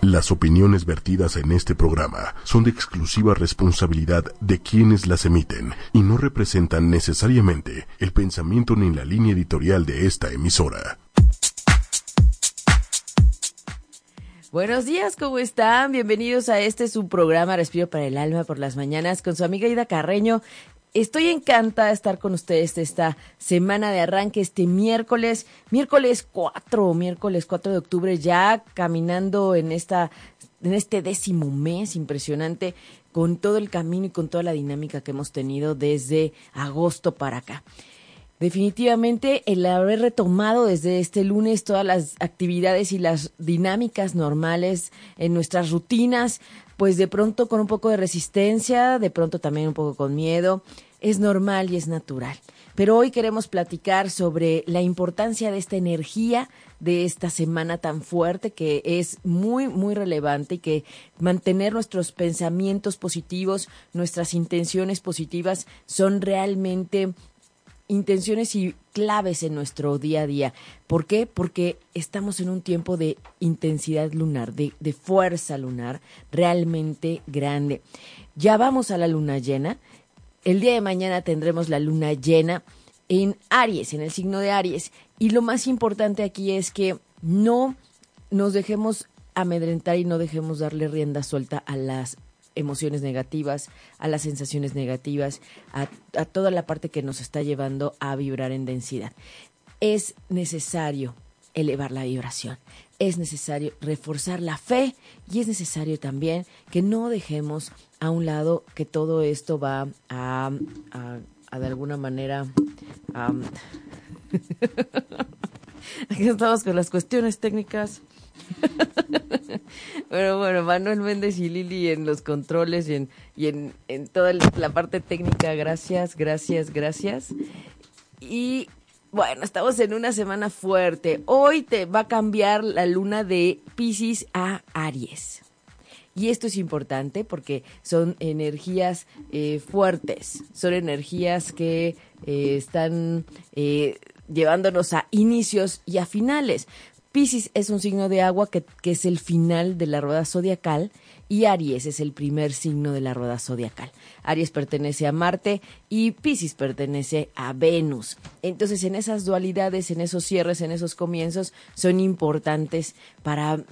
Las opiniones vertidas en este programa son de exclusiva responsabilidad de quienes las emiten y no representan necesariamente el pensamiento ni la línea editorial de esta emisora. Buenos días, ¿cómo están? Bienvenidos a este su programa Respiro para el Alma por las mañanas con su amiga Ida Carreño. Estoy encantada de estar con ustedes esta semana de arranque, este miércoles, miércoles 4, miércoles 4 de octubre, ya caminando en esta, en este décimo mes impresionante, con todo el camino y con toda la dinámica que hemos tenido desde agosto para acá. Definitivamente el haber retomado desde este lunes todas las actividades y las dinámicas normales en nuestras rutinas, pues de pronto con un poco de resistencia, de pronto también un poco con miedo, es normal y es natural. Pero hoy queremos platicar sobre la importancia de esta energía de esta semana tan fuerte que es muy, muy relevante y que mantener nuestros pensamientos positivos, nuestras intenciones positivas son realmente intenciones y claves en nuestro día a día. ¿Por qué? Porque estamos en un tiempo de intensidad lunar, de, de, fuerza lunar realmente grande. Ya vamos a la luna llena. El día de mañana tendremos la luna llena en Aries, en el signo de Aries. Y lo más importante aquí es que no nos dejemos amedrentar y no dejemos darle rienda suelta a las emociones negativas, a las sensaciones negativas, a, a, toda la parte que nos está llevando a vibrar en densidad. Es necesario elevar la vibración, es necesario reforzar la fe y es necesario también que no dejemos a un lado que todo esto va a, a, de alguna manera... Aquí estamos con las cuestiones técnicas. Pero bueno, Manuel Méndez y Lili en los controles y en, y en, en toda la parte técnica, gracias, gracias, gracias. Y bueno, estamos en una semana fuerte. Hoy te va a cambiar la luna de Pisces a Aries. Y esto es importante porque son energías eh, fuertes, son energías que eh, están eh, llevándonos a inicios y a finales. Pisces es un signo de agua que, que, es el final de la rueda zodiacal y Aries es el primer signo de la rueda zodiacal. Aries pertenece a Marte y Pisces pertenece a Venus. Entonces, en esas dualidades, en esos cierres, en esos comienzos, son importantes para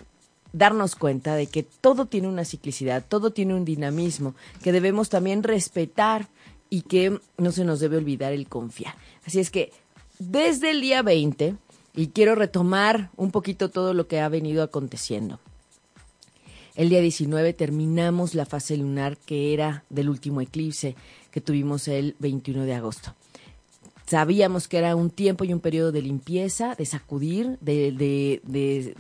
darnos cuenta de que todo tiene una ciclicidad, todo tiene un dinamismo, que debemos también respetar y que no se nos debe olvidar el confiar. Así es que desde el día 20, y quiero retomar un poquito todo lo que ha venido aconteciendo. El día 19 terminamos la fase lunar que era del último eclipse que tuvimos el 21 de agosto. Sabíamos que era un tiempo y un periodo de limpieza, de sacudir, de, de, de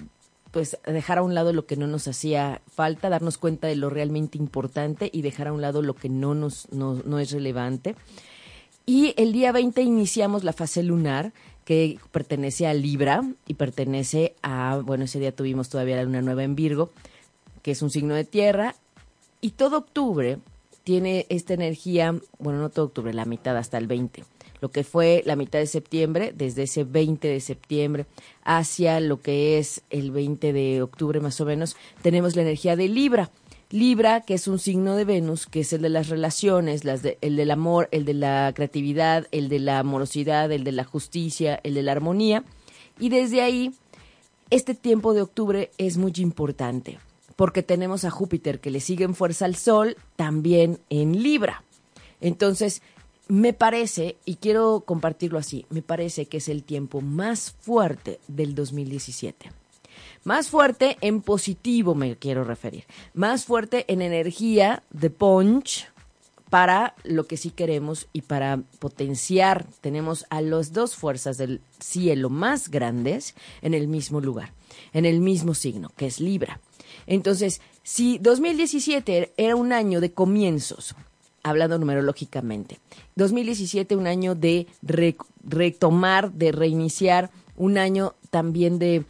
pues dejar a un lado lo que no nos hacía falta, darnos cuenta de lo realmente importante y dejar a un lado lo que no nos no, no es relevante. Y el día 20 iniciamos la fase lunar que pertenece a Libra y pertenece a, bueno, ese día tuvimos todavía la luna nueva en Virgo, que es un signo de tierra, y todo octubre tiene esta energía, bueno, no todo octubre, la mitad hasta el 20, lo que fue la mitad de septiembre, desde ese 20 de septiembre hacia lo que es el 20 de octubre más o menos, tenemos la energía de Libra. Libra, que es un signo de Venus, que es el de las relaciones, las de, el del amor, el de la creatividad, el de la amorosidad, el de la justicia, el de la armonía. Y desde ahí, este tiempo de octubre es muy importante, porque tenemos a Júpiter que le sigue en fuerza al Sol, también en Libra. Entonces, me parece, y quiero compartirlo así, me parece que es el tiempo más fuerte del 2017. Más fuerte en positivo me quiero referir. Más fuerte en energía de punch para lo que sí queremos y para potenciar. Tenemos a las dos fuerzas del cielo más grandes en el mismo lugar, en el mismo signo, que es Libra. Entonces, si 2017 era un año de comienzos, hablando numerológicamente, 2017 un año de re retomar, de reiniciar, un año también de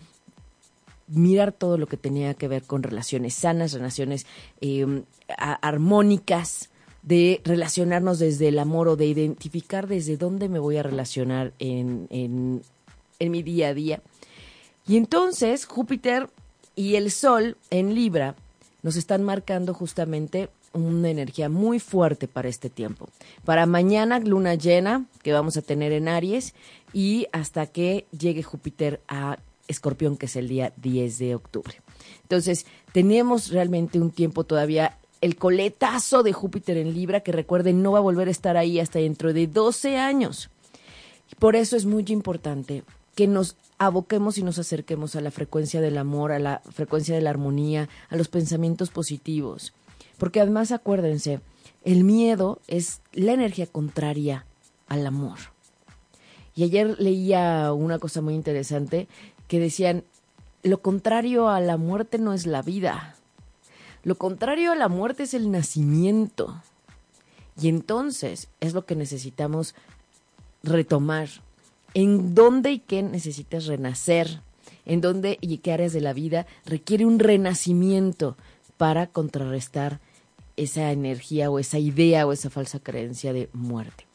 mirar todo lo que tenía que ver con relaciones sanas, relaciones eh, armónicas, de relacionarnos desde el amor o de identificar desde dónde me voy a relacionar en mi día a día. Y entonces Júpiter Y el Sol en Libra nos están marcando justamente una energía muy fuerte para este tiempo. Para mañana, luna llena que vamos a tener en Aries y hasta que llegue Júpiter a Escorpión, que es el día 10 de octubre. Entonces, tenemos realmente un tiempo todavía el coletazo de Júpiter en Libra, que recuerden no va a volver a estar ahí hasta dentro de 12 años. Por eso es muy importante que nos aboquemos y nos acerquemos a la frecuencia del amor, a la frecuencia de la armonía, a los pensamientos positivos. Porque además acuérdense, el miedo es la energía contraria al amor. Y ayer leía una cosa muy interesante que decían, lo contrario a la muerte no es la vida, lo contrario a la muerte es el nacimiento. Y entonces es lo que necesitamos retomar. ¿En dónde y qué necesitas renacer? ¿En dónde y qué áreas de la vida requiere un renacimiento para contrarrestar esa energía o esa idea o esa falsa creencia de muerte?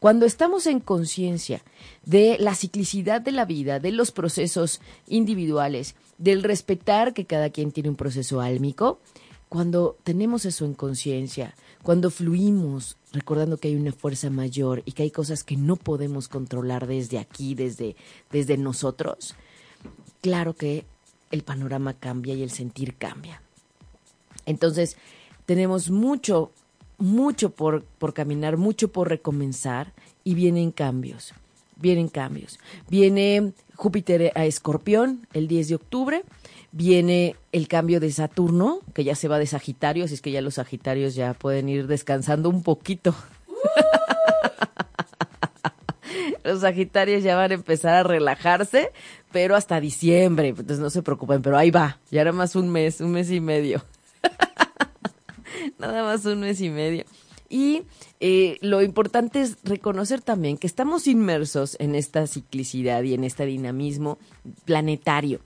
Cuando estamos en conciencia de la ciclicidad de la vida, de los procesos individuales, del respetar que cada quien tiene un proceso álmico, cuando tenemos eso en conciencia, cuando fluimos recordando que hay una fuerza mayor y que hay cosas que no podemos controlar desde aquí, desde, desde nosotros, claro que el panorama cambia y el sentir cambia. Entonces, tenemos mucho, mucho por, por caminar, mucho por recomenzar y vienen cambios, vienen cambios. Viene Júpiter a Escorpión el 10 de octubre viene el cambio de Saturno, que ya se va de Sagitario, así es que ya los Sagitarios ya pueden ir descansando un poquito. los Sagitarios ya van a empezar a relajarse, pero hasta diciembre, entonces no se preocupen, pero ahí va, ya era más un mes, un mes y medio. Nada más un mes y medio. Y eh, lo importante es reconocer también que estamos inmersos en esta ciclicidad y en este dinamismo planetario,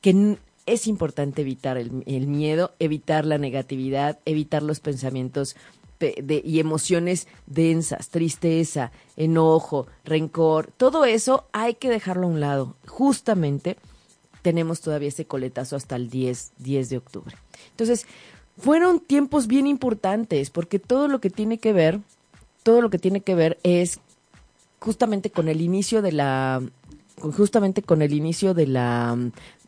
que es importante evitar el, miedo, evitar la negatividad, evitar los pensamientos y emociones densas, tristeza, enojo, rencor, todo eso hay que dejarlo a un lado. Justamente tenemos todavía ese coletazo hasta el 10, 10 de octubre. Entonces, fueron tiempos bien importantes porque todo lo que tiene que ver, todo lo que tiene que ver es justamente con el inicio de la justamente con el inicio de la,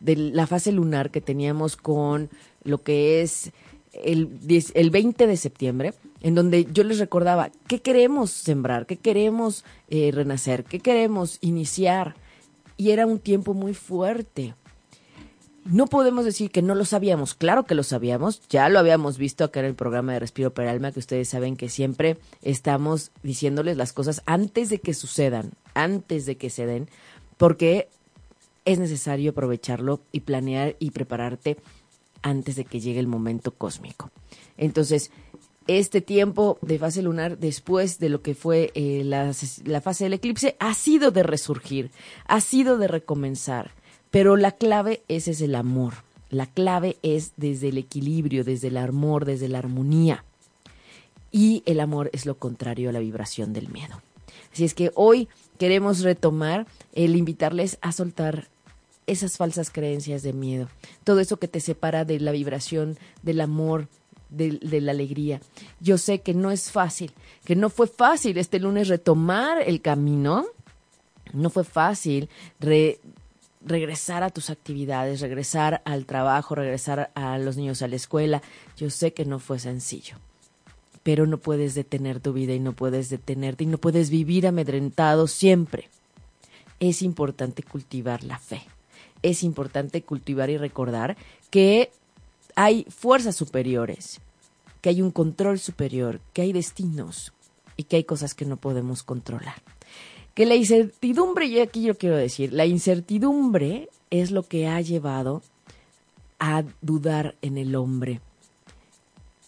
de la fase lunar que teníamos con lo que es el, el 20 de septiembre, en donde yo les recordaba qué queremos sembrar, qué queremos eh, renacer, qué queremos iniciar. Y era un tiempo muy fuerte. No podemos decir que no lo sabíamos, claro que lo sabíamos, ya lo habíamos visto acá en el programa de Respiro para el Alma, que ustedes saben que siempre estamos diciéndoles las cosas antes de que sucedan, antes de que se den, porque es necesario aprovecharlo y planear y prepararte antes de que llegue el momento cósmico. Entonces, este tiempo de fase lunar después de lo que fue eh, la, fase del eclipse ha sido de resurgir, ha sido de recomenzar, pero la clave es el amor. La clave es desde el equilibrio, desde el amor, desde la armonía. Y el amor es lo contrario a la vibración del miedo. Así es que hoy queremos retomar el invitarles a soltar esas falsas creencias de miedo, todo eso que te separa de la vibración, del amor, de, la alegría. Yo sé que no es fácil, que no fue fácil este lunes retomar el camino, no fue fácil regresar a tus actividades, regresar al trabajo, regresar a los niños a la escuela. Yo sé que no fue sencillo pero no puedes detener tu vida y no puedes detenerte y no puedes vivir amedrentado siempre. Es importante cultivar la fe. Es importante cultivar y recordar que hay fuerzas superiores, que hay un control superior, que hay destinos y que hay cosas que no podemos controlar. Que la incertidumbre, y aquí yo quiero decir, la incertidumbre es lo que ha llevado a dudar en el hombre.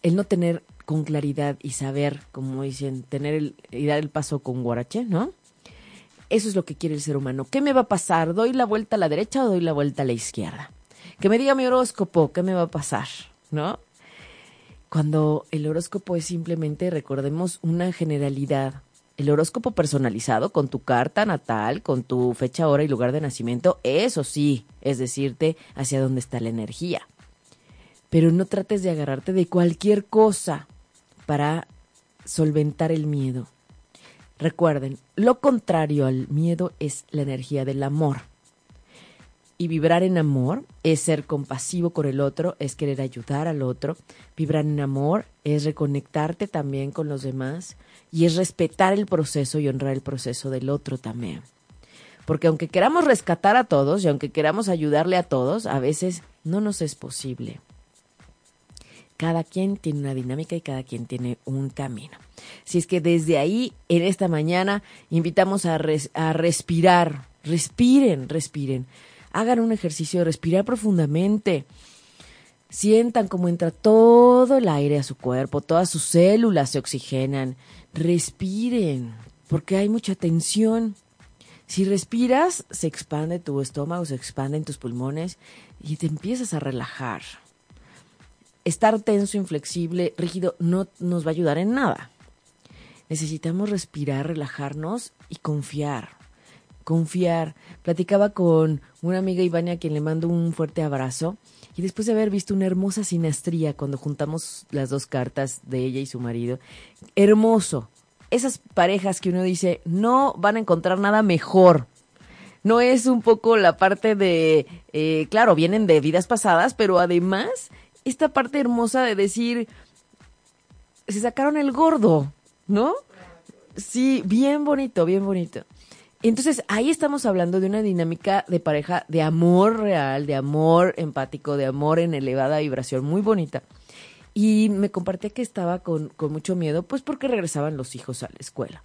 El no tener con claridad y saber, como dicen, tener el, y dar el paso con guarache, ¿no? Eso es lo que quiere el ser humano. ¿Qué me va a pasar? ¿Doy la vuelta a la derecha o doy la vuelta a la izquierda? Que me diga mi horóscopo, ¿qué me va a pasar? ¿No? Cuando el horóscopo es simplemente, recordemos, una generalidad, el horóscopo personalizado con tu carta natal, con tu fecha, hora y lugar de nacimiento, eso sí, es decirte hacia dónde está la energía. Pero no trates de agarrarte de cualquier cosa para solventar el miedo. Recuerden, lo contrario al miedo es la energía del amor. Y vibrar en amor es ser compasivo con el otro, es querer ayudar al otro. Vibrar en amor es reconectarte también con los demás y es respetar el proceso y honrar el proceso del otro también. Porque aunque queramos rescatar a todos y aunque queramos ayudarle a todos, a veces no nos es posible. Cada quien tiene una dinámica y cada quien tiene un camino. Si es que desde ahí, en esta mañana, invitamos a, a respirar. Respiren, respiren hagan un ejercicio de respirar profundamente. Sientan cómo entra todo el aire a su cuerpo, todas sus células se oxigenan. Respiren, porque hay mucha tensión. Si respiras, se expande tu estómago, se expanden tus pulmones y te empiezas a relajar. Estar tenso, inflexible, rígido, no nos va a ayudar en nada. Necesitamos respirar, relajarnos y confiar confiar. Platicaba con una amiga Ivania a quien le mando un fuerte abrazo y después de haber visto una hermosa sinastría cuando juntamos las dos cartas de ella y su marido, hermoso. Esas parejas que uno dice, no van a encontrar nada mejor. No es un poco la parte de, eh, claro, vienen de vidas pasadas, pero además esta parte hermosa de decir, se sacaron el gordo, ¿no? Sí, bien bonito, bien bonito. Entonces ahí estamos hablando de una dinámica de pareja de amor real, de amor empático, de amor en elevada vibración, muy bonita. Y me compartía que estaba con, mucho miedo, pues porque regresaban los hijos a la escuela.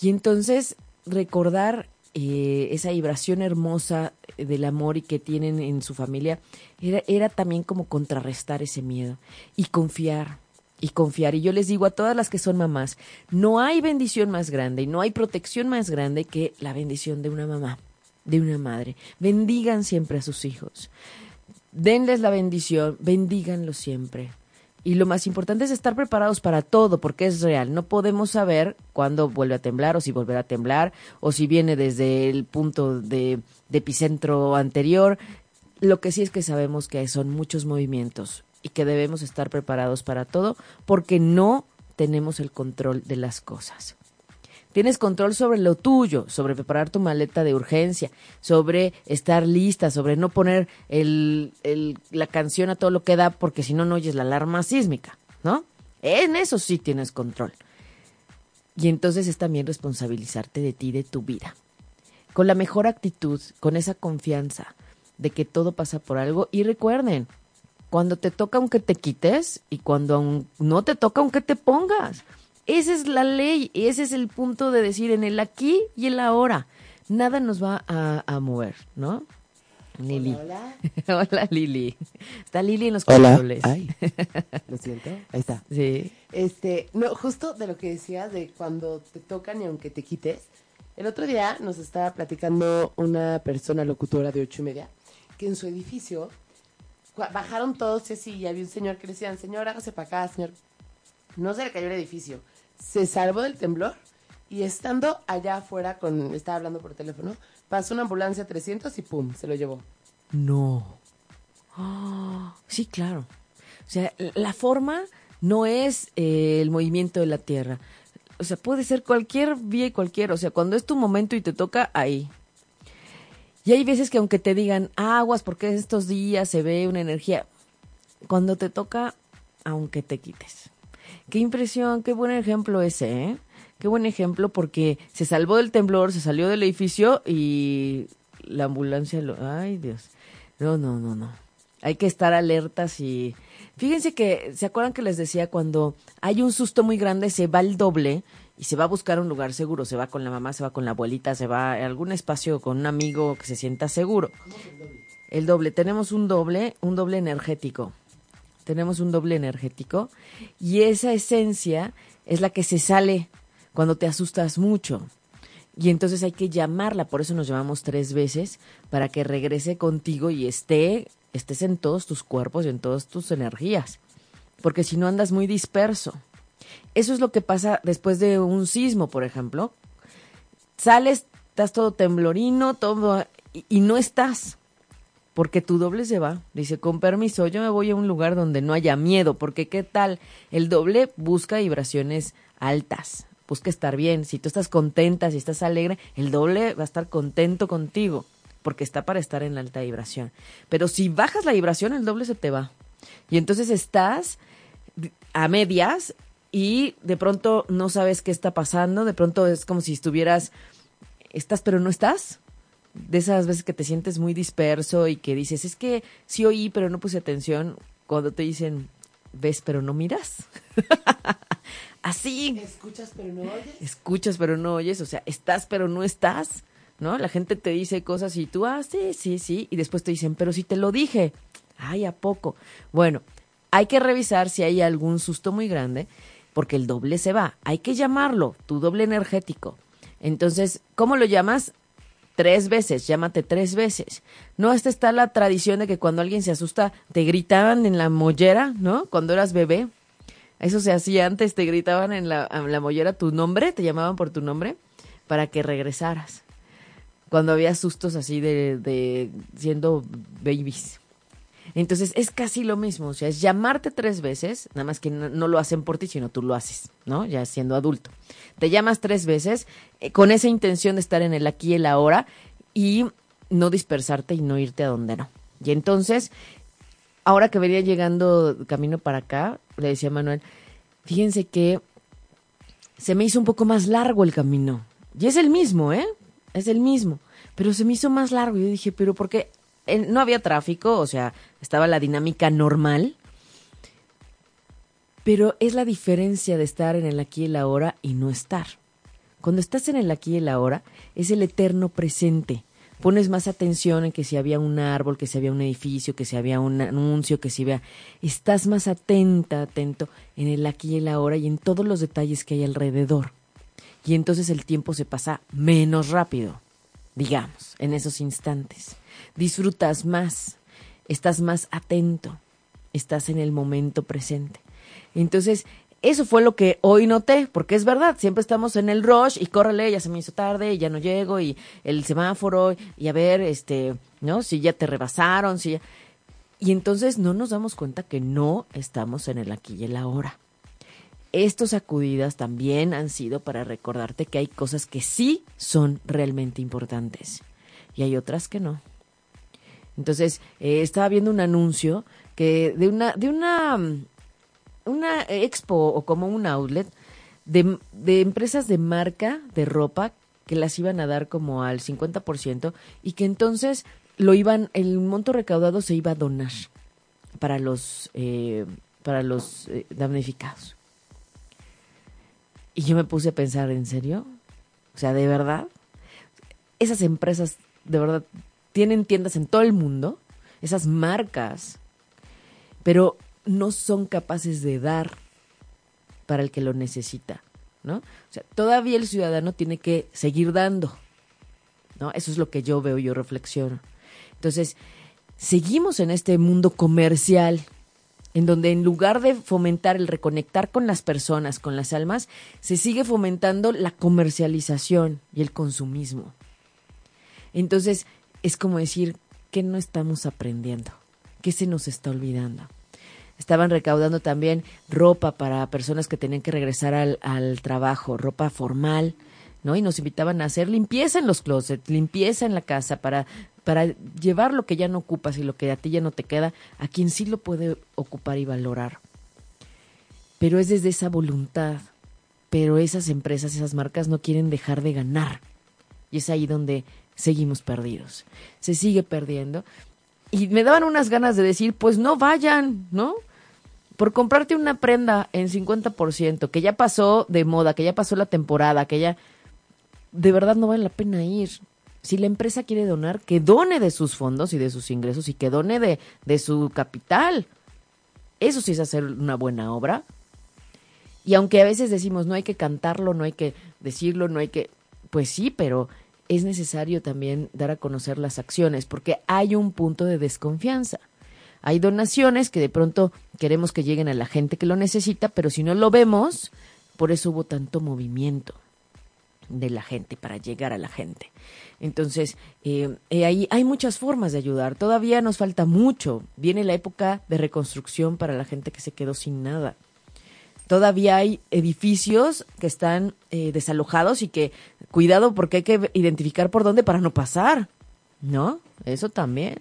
Y entonces recordar eh, esa vibración hermosa del amor y que tienen en su familia era, era también como contrarrestar ese miedo y confiar, y confiar. Y yo les digo a todas las que son mamás, no hay bendición más grande y no hay protección más grande que la bendición de una mamá, de una madre. Bendigan siempre a sus hijos. Denles la bendición, bendíganlos siempre. Y lo más importante es estar preparados para todo, porque es real. No podemos saber cuándo vuelve a temblar o si volverá a temblar o si viene desde el punto de, epicentro anterior. Lo que sí es que sabemos que son muchos movimientos y que debemos estar preparados para todo porque no tenemos el control de las cosas. Tienes control sobre lo tuyo, sobre preparar tu maleta de urgencia, sobre estar lista, sobre no poner el, la canción a todo lo que da porque si no, no oyes la alarma sísmica, ¿no? En eso sí tienes control. Y entonces es también responsabilizarte de ti, de tu vida. Con la mejor actitud, con esa confianza de que todo pasa por algo. Y recuerden, cuando te toca aunque te quites y cuando no te toca aunque te pongas. Esa es la ley, ese es el punto de decir en el aquí y el ahora. Nada nos va a, mover, ¿no? Lili. Hola, hola. Lili. Está Lili en los controles. Ay, lo siento. Ahí está. Sí. Este, no, justo de lo que decías de cuando te tocan y aunque te quites. El otro día nos estaba platicando una persona locutora de ocho y media que en su edificio bajaron todos así y había un señor que le decían, señor, hágase para acá, señor. No se le cayó el edificio. Se salvó del temblor y estando allá afuera, con, estaba hablando por teléfono, pasó una ambulancia 300 y pum, se lo llevó. No. sí, claro. O sea, la forma no es eh, el movimiento de la Tierra. O sea, puede ser cualquier vía y cualquier. O sea, cuando es tu momento y te toca, ahí. Y hay veces que aunque te digan aguas, porque estos días se ve una energía, cuando te toca, aunque te quites. Qué impresión, qué buen ejemplo ese, ¿eh? Qué buen ejemplo porque se salvó del temblor, se salió del edificio y la ambulancia lo... Ay, Dios. No, no, no, no. Hay que estar alertas y... Fíjense que, ¿se acuerdan que les decía cuando hay un susto muy grande, se va el doble? y se va a buscar un lugar seguro, se va con la mamá, se va con la abuelita, se va a algún espacio con un amigo que se sienta seguro. El doble, tenemos un doble, un doble energético. Tenemos un doble energético y esa esencia es la que se sale cuando te asustas mucho. Y entonces hay que llamarla, por eso nos llamamos tres veces, para que regrese contigo y esté, estés en todos tus cuerpos y en todas tus energías. Porque si no andas muy disperso. Eso es lo que pasa después de un sismo, por ejemplo. Sales, estás todo temblorino, todo y, y no estás porque tu doble se va. Dice, con permiso, yo me voy a un lugar donde no haya miedo, porque qué tal, el doble busca vibraciones altas, busca estar bien. Si tú estás contenta, si estás alegre, el doble va a estar contento contigo, porque está para estar en alta vibración. Pero si bajas la vibración, el doble se te va. Y entonces estás a medias y de pronto no sabes qué está pasando, de pronto es como si estuvieras, estás pero no estás de esas veces que te sientes muy disperso y que dices, es que sí oí, pero no puse atención, cuando te dicen, ves, pero no miras. Así. Escuchas, pero no oyes. Escuchas, pero no oyes, o sea, estás, pero no estás, ¿no? La gente te dice cosas y tú, ah, sí, sí, sí, y después te dicen, pero si te lo dije, ay, ¿a poco? Bueno, hay que revisar si hay algún susto muy grande, porque el doble se va. Hay que llamarlo, tu doble energético. Entonces, ¿cómo lo llamas? Tres veces, llámate tres veces. No, esta está la tradición de que cuando alguien se asusta, te gritaban en la mollera, ¿no? Cuando eras bebé. Eso se hacía antes, te gritaban en la, en la mollera tu nombre, te llamaban por tu nombre, para que regresaras. Cuando había sustos así de, de siendo babies. Entonces es casi lo mismo, o sea, es llamarte tres veces, nada más que no, lo hacen por ti, sino tú lo haces, ¿no? Ya siendo adulto. Te llamas tres veces eh, con esa intención de estar en el aquí y el ahora y no dispersarte y no irte a donde no. Y entonces, ahora que venía llegando camino para acá, le decía a Manuel, fíjense que se me hizo un poco más largo el camino. Y es el mismo, ¿eh? Es el mismo. Pero se me hizo más largo. Yo dije, pero ¿por qué? No había tráfico, o sea, estaba la dinámica normal. Pero es la diferencia de estar en el aquí y el ahora y no estar. Cuando estás en el aquí y el ahora, es el eterno presente. Pones más atención en que si había un árbol, que si había un edificio, que si había un anuncio, que si había... Estás más atenta, atento en el aquí y el ahora y en todos los detalles que hay alrededor. Y entonces el tiempo se pasa menos rápido, digamos, en esos instantes disfrutas más, estás más atento, estás en el momento presente. Entonces, eso fue lo que hoy noté, porque es verdad, siempre estamos en el rush y córrele, ya se me hizo tarde ya no llego y el semáforo y a ver, este, ¿no? Si ya te rebasaron, si ya... Y entonces no nos damos cuenta que no estamos en el aquí y el ahora. Estos sacudidas también han sido para recordarte que hay cosas que sí son realmente importantes y hay otras que no. Entonces, eh, estaba viendo un anuncio que de una, de una, una expo o como un outlet de, de empresas de marca de ropa que las iban a dar como al 50% y que entonces lo iban, el monto recaudado se iba a donar para los, eh, para los eh, damnificados. Y yo me puse a pensar, ¿en serio? O sea, ¿de verdad? Esas empresas, de verdad, tienen tiendas en todo el mundo, esas marcas, pero no son capaces de dar para el que lo necesita, ¿no? O sea, todavía el ciudadano tiene que seguir dando, ¿no? Eso es lo que yo veo, yo reflexiono. Entonces, seguimos en este mundo comercial, en donde en lugar de fomentar el reconectar con las personas, con las almas, se sigue fomentando la comercialización y el consumismo. Entonces, es como decir que no estamos aprendiendo, que se nos está olvidando. Estaban recaudando también ropa para personas que tenían que regresar al, al trabajo, ropa formal, ¿no? Y nos invitaban a hacer limpieza en los closets, limpieza en la casa para, para llevar lo que ya no ocupas y lo que a ti ya no te queda a quien sí lo puede ocupar y valorar. Pero es desde esa voluntad. Pero esas empresas, esas marcas no quieren dejar de ganar. Y es ahí donde seguimos perdidos. Se sigue perdiendo. Y me daban unas ganas de decir, pues no vayan, ¿no? Por comprarte una prenda en 50%, que ya pasó de moda, que ya pasó la temporada, que ya de verdad no vale la pena ir. Si la empresa quiere donar, que done de sus fondos y de sus ingresos y que done de, de su capital. Eso sí es hacer una buena obra. Y aunque a veces decimos, no hay que cantarlo, no hay que decirlo, no hay que... Pues sí, pero es necesario también dar a conocer las acciones, porque hay un punto de desconfianza. Hay donaciones que de pronto queremos que lleguen a la gente que lo necesita, pero si no lo vemos, por eso hubo tanto movimiento de la gente para llegar a la gente. Entonces, eh, eh, ahí hay muchas formas de ayudar. Todavía nos falta mucho. Viene la época de reconstrucción para la gente que se quedó sin nada. Todavía hay edificios que están eh, desalojados y que, cuidado, porque hay que identificar por dónde para no pasar. ¿No? Eso también.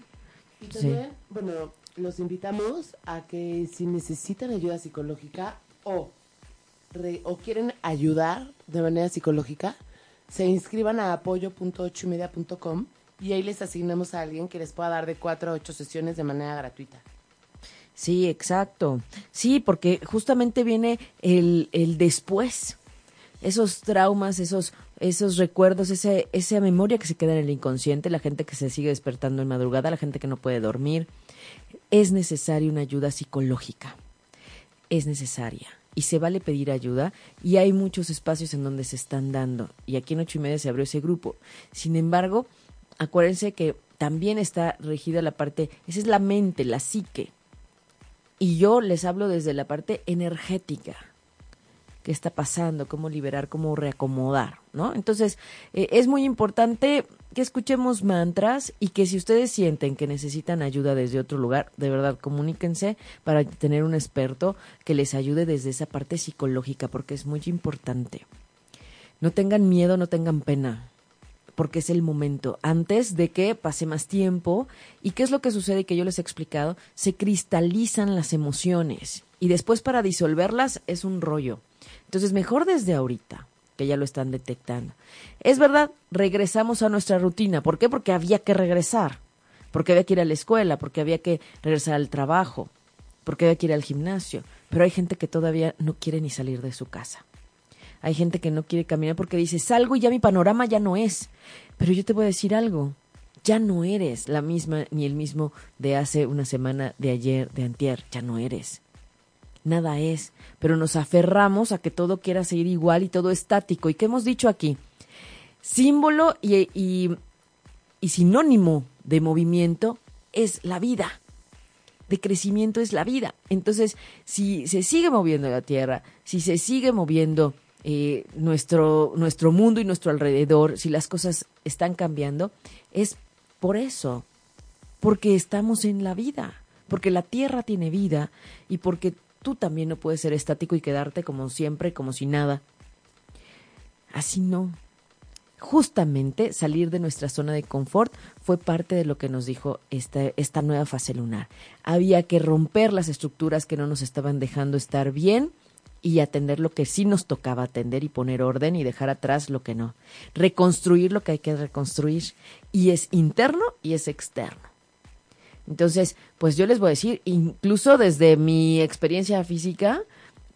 Y también, bueno, los invitamos a que si necesitan ayuda psicológica o, o quieren ayudar de manera psicológica, se inscriban a apoyo.ochoymedia.com y ahí les asignamos a alguien que les pueda dar de cuatro a ocho sesiones de manera gratuita. Sí, exacto. Sí, porque justamente viene el, el después. Esos traumas, esos, esos recuerdos, ese, esa memoria que se queda en el inconsciente, la gente que se sigue despertando en madrugada, la gente que no puede dormir. Es necesaria una ayuda psicológica. Es necesaria y se vale pedir ayuda y hay muchos espacios en donde se están dando y aquí en ocho y media se abrió ese grupo. Sin embargo, acuérdense que también está regida la parte, esa es la mente, la psique. Y yo les hablo desde la parte energética. Qué está pasando, cómo liberar, cómo reacomodar, ¿no? Entonces, eh, es muy importante que escuchemos mantras y que si ustedes sienten que necesitan ayuda desde otro lugar, de verdad, comuníquense para tener un experto que les ayude desde esa parte psicológica, porque es muy importante. No tengan miedo, no tengan pena, porque es el momento. Antes de que pase más tiempo, ¿y qué es lo que sucede que yo les he explicado? Se cristalizan las emociones y después para disolverlas es un rollo. Entonces, mejor desde ahorita, que ya lo están detectando. Es verdad, regresamos a nuestra rutina. ¿Por qué? Porque había que regresar. Porque había que ir a la escuela, porque había que regresar al trabajo, porque había que ir al gimnasio. Pero hay gente que todavía no quiere ni salir de su casa. Hay gente que no quiere caminar porque dice, salgo y ya mi panorama ya no es. Pero yo te voy a decir algo, ya no eres la misma ni el mismo de hace una semana, de ayer, de antier, ya no eres nada es, pero nos aferramos a que todo quiera seguir igual y todo estático. ¿Y qué hemos dicho aquí? Símbolo y, y, sinónimo de movimiento es la vida de crecimiento es la vida. Entonces, si se sigue moviendo la Tierra, si se sigue moviendo eh, nuestro, nuestro mundo y nuestro alrededor, si las cosas están cambiando, es por eso, porque estamos en la vida, porque la Tierra tiene vida y porque tú también no puedes ser estático y quedarte como siempre, como si nada. Así no. Justamente salir de nuestra zona de confort fue parte de lo que nos dijo esta, esta nueva fase lunar. Había que romper las estructuras que no nos estaban dejando estar bien y atender lo que sí nos tocaba atender y poner orden y dejar atrás lo que no. Reconstruir lo que hay que reconstruir. Y es interno y es externo. Entonces, pues yo les voy a decir, incluso desde mi experiencia física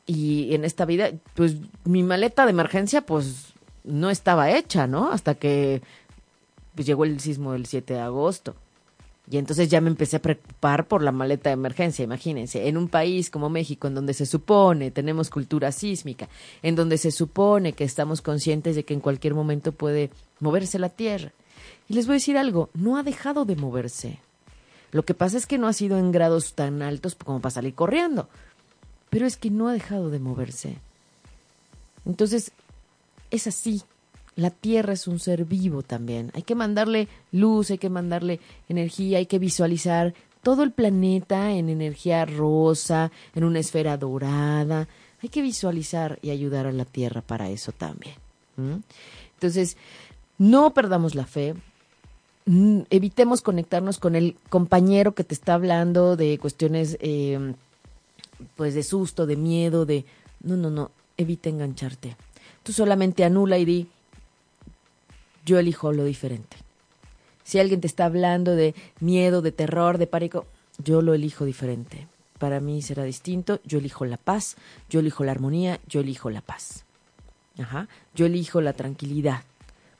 y en esta vida, pues mi maleta de emergencia, pues no estaba hecha, ¿no? Hasta que pues, llegó el sismo del 7 de agosto. Y entonces ya me empecé a preocupar por la maleta de emergencia, imagínense, en un país como México, en donde se supone tenemos cultura sísmica, en donde se supone que estamos conscientes de que en cualquier momento puede moverse la tierra. Y les voy a decir algo, no ha dejado de moverse. Lo que pasa es que no ha sido en grados tan altos como para salir corriendo, pero es que no ha dejado de moverse. Entonces, es así. La Tierra es un ser vivo también. Hay que mandarle luz, hay que mandarle energía, hay que visualizar todo el planeta en energía rosa, en una esfera dorada. Hay que visualizar y ayudar a la Tierra para eso también. Entonces, no perdamos la fe, Mm, evitemos conectarnos con el compañero que te está hablando de cuestiones eh, pues de susto, de miedo, de no, no, no, evita engancharte. Tú solamente anula y di yo elijo lo diferente. Si alguien te está hablando de miedo, de terror, de pánico, yo lo elijo diferente. Para mí será distinto, yo elijo la paz, yo elijo la armonía, yo elijo la paz. Ajá, yo elijo la tranquilidad.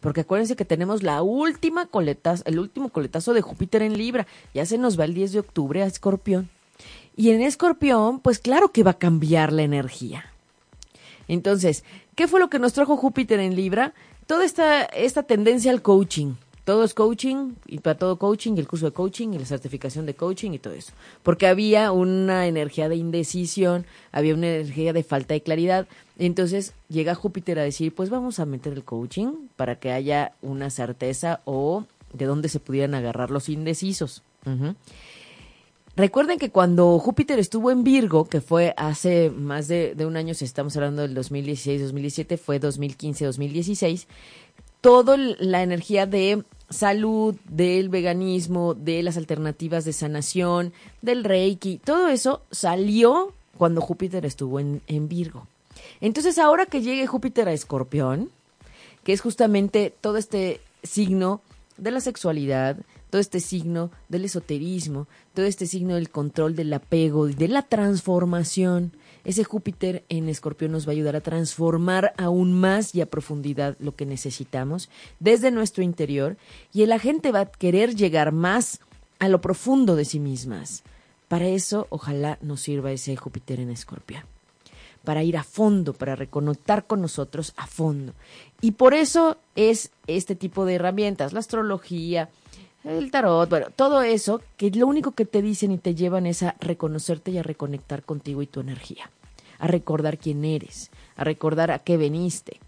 Porque acuérdense que tenemos la última coletazo, el último coletazo de Júpiter en Libra. Ya se nos va el 10 de octubre a Escorpión. Y en Escorpión, pues claro que va a cambiar la energía. Entonces, ¿qué fue lo que nos trajo Júpiter en Libra? Toda esta, esta tendencia al coaching, todo es coaching y para todo coaching el curso de coaching y la certificación de coaching y todo eso. Porque había una energía de indecisión, había una energía de falta de claridad. Entonces llega Júpiter a decir, pues vamos a meter el coaching para que haya una certeza o de dónde se pudieran agarrar los indecisos. Recuerden que cuando Júpiter estuvo en Virgo, que fue hace más de, un año, si estamos hablando del 2016-2017, fue 2015-2016, toda la energía de salud, del veganismo, de las alternativas de sanación, del reiki, todo eso salió cuando Júpiter estuvo en, en Virgo. Entonces ahora que llegue Júpiter a Escorpión, que es justamente todo este signo de la sexualidad, todo este signo del esoterismo, todo este signo del control del apego y de la transformación, ese Júpiter en Escorpión nos va a ayudar a transformar aún más y a profundidad lo que necesitamos desde nuestro interior y la gente va a querer llegar más a lo profundo de sí mismas. Para eso, ojalá nos sirva ese Júpiter en Escorpión para ir a fondo, para reconectar con nosotros a fondo. Y por eso es este tipo de herramientas, la astrología, el tarot, bueno, todo eso, que lo único que te dicen y te llevan es a reconocerte y a reconectar contigo y tu energía, a recordar quién eres, a recordar a qué veniste.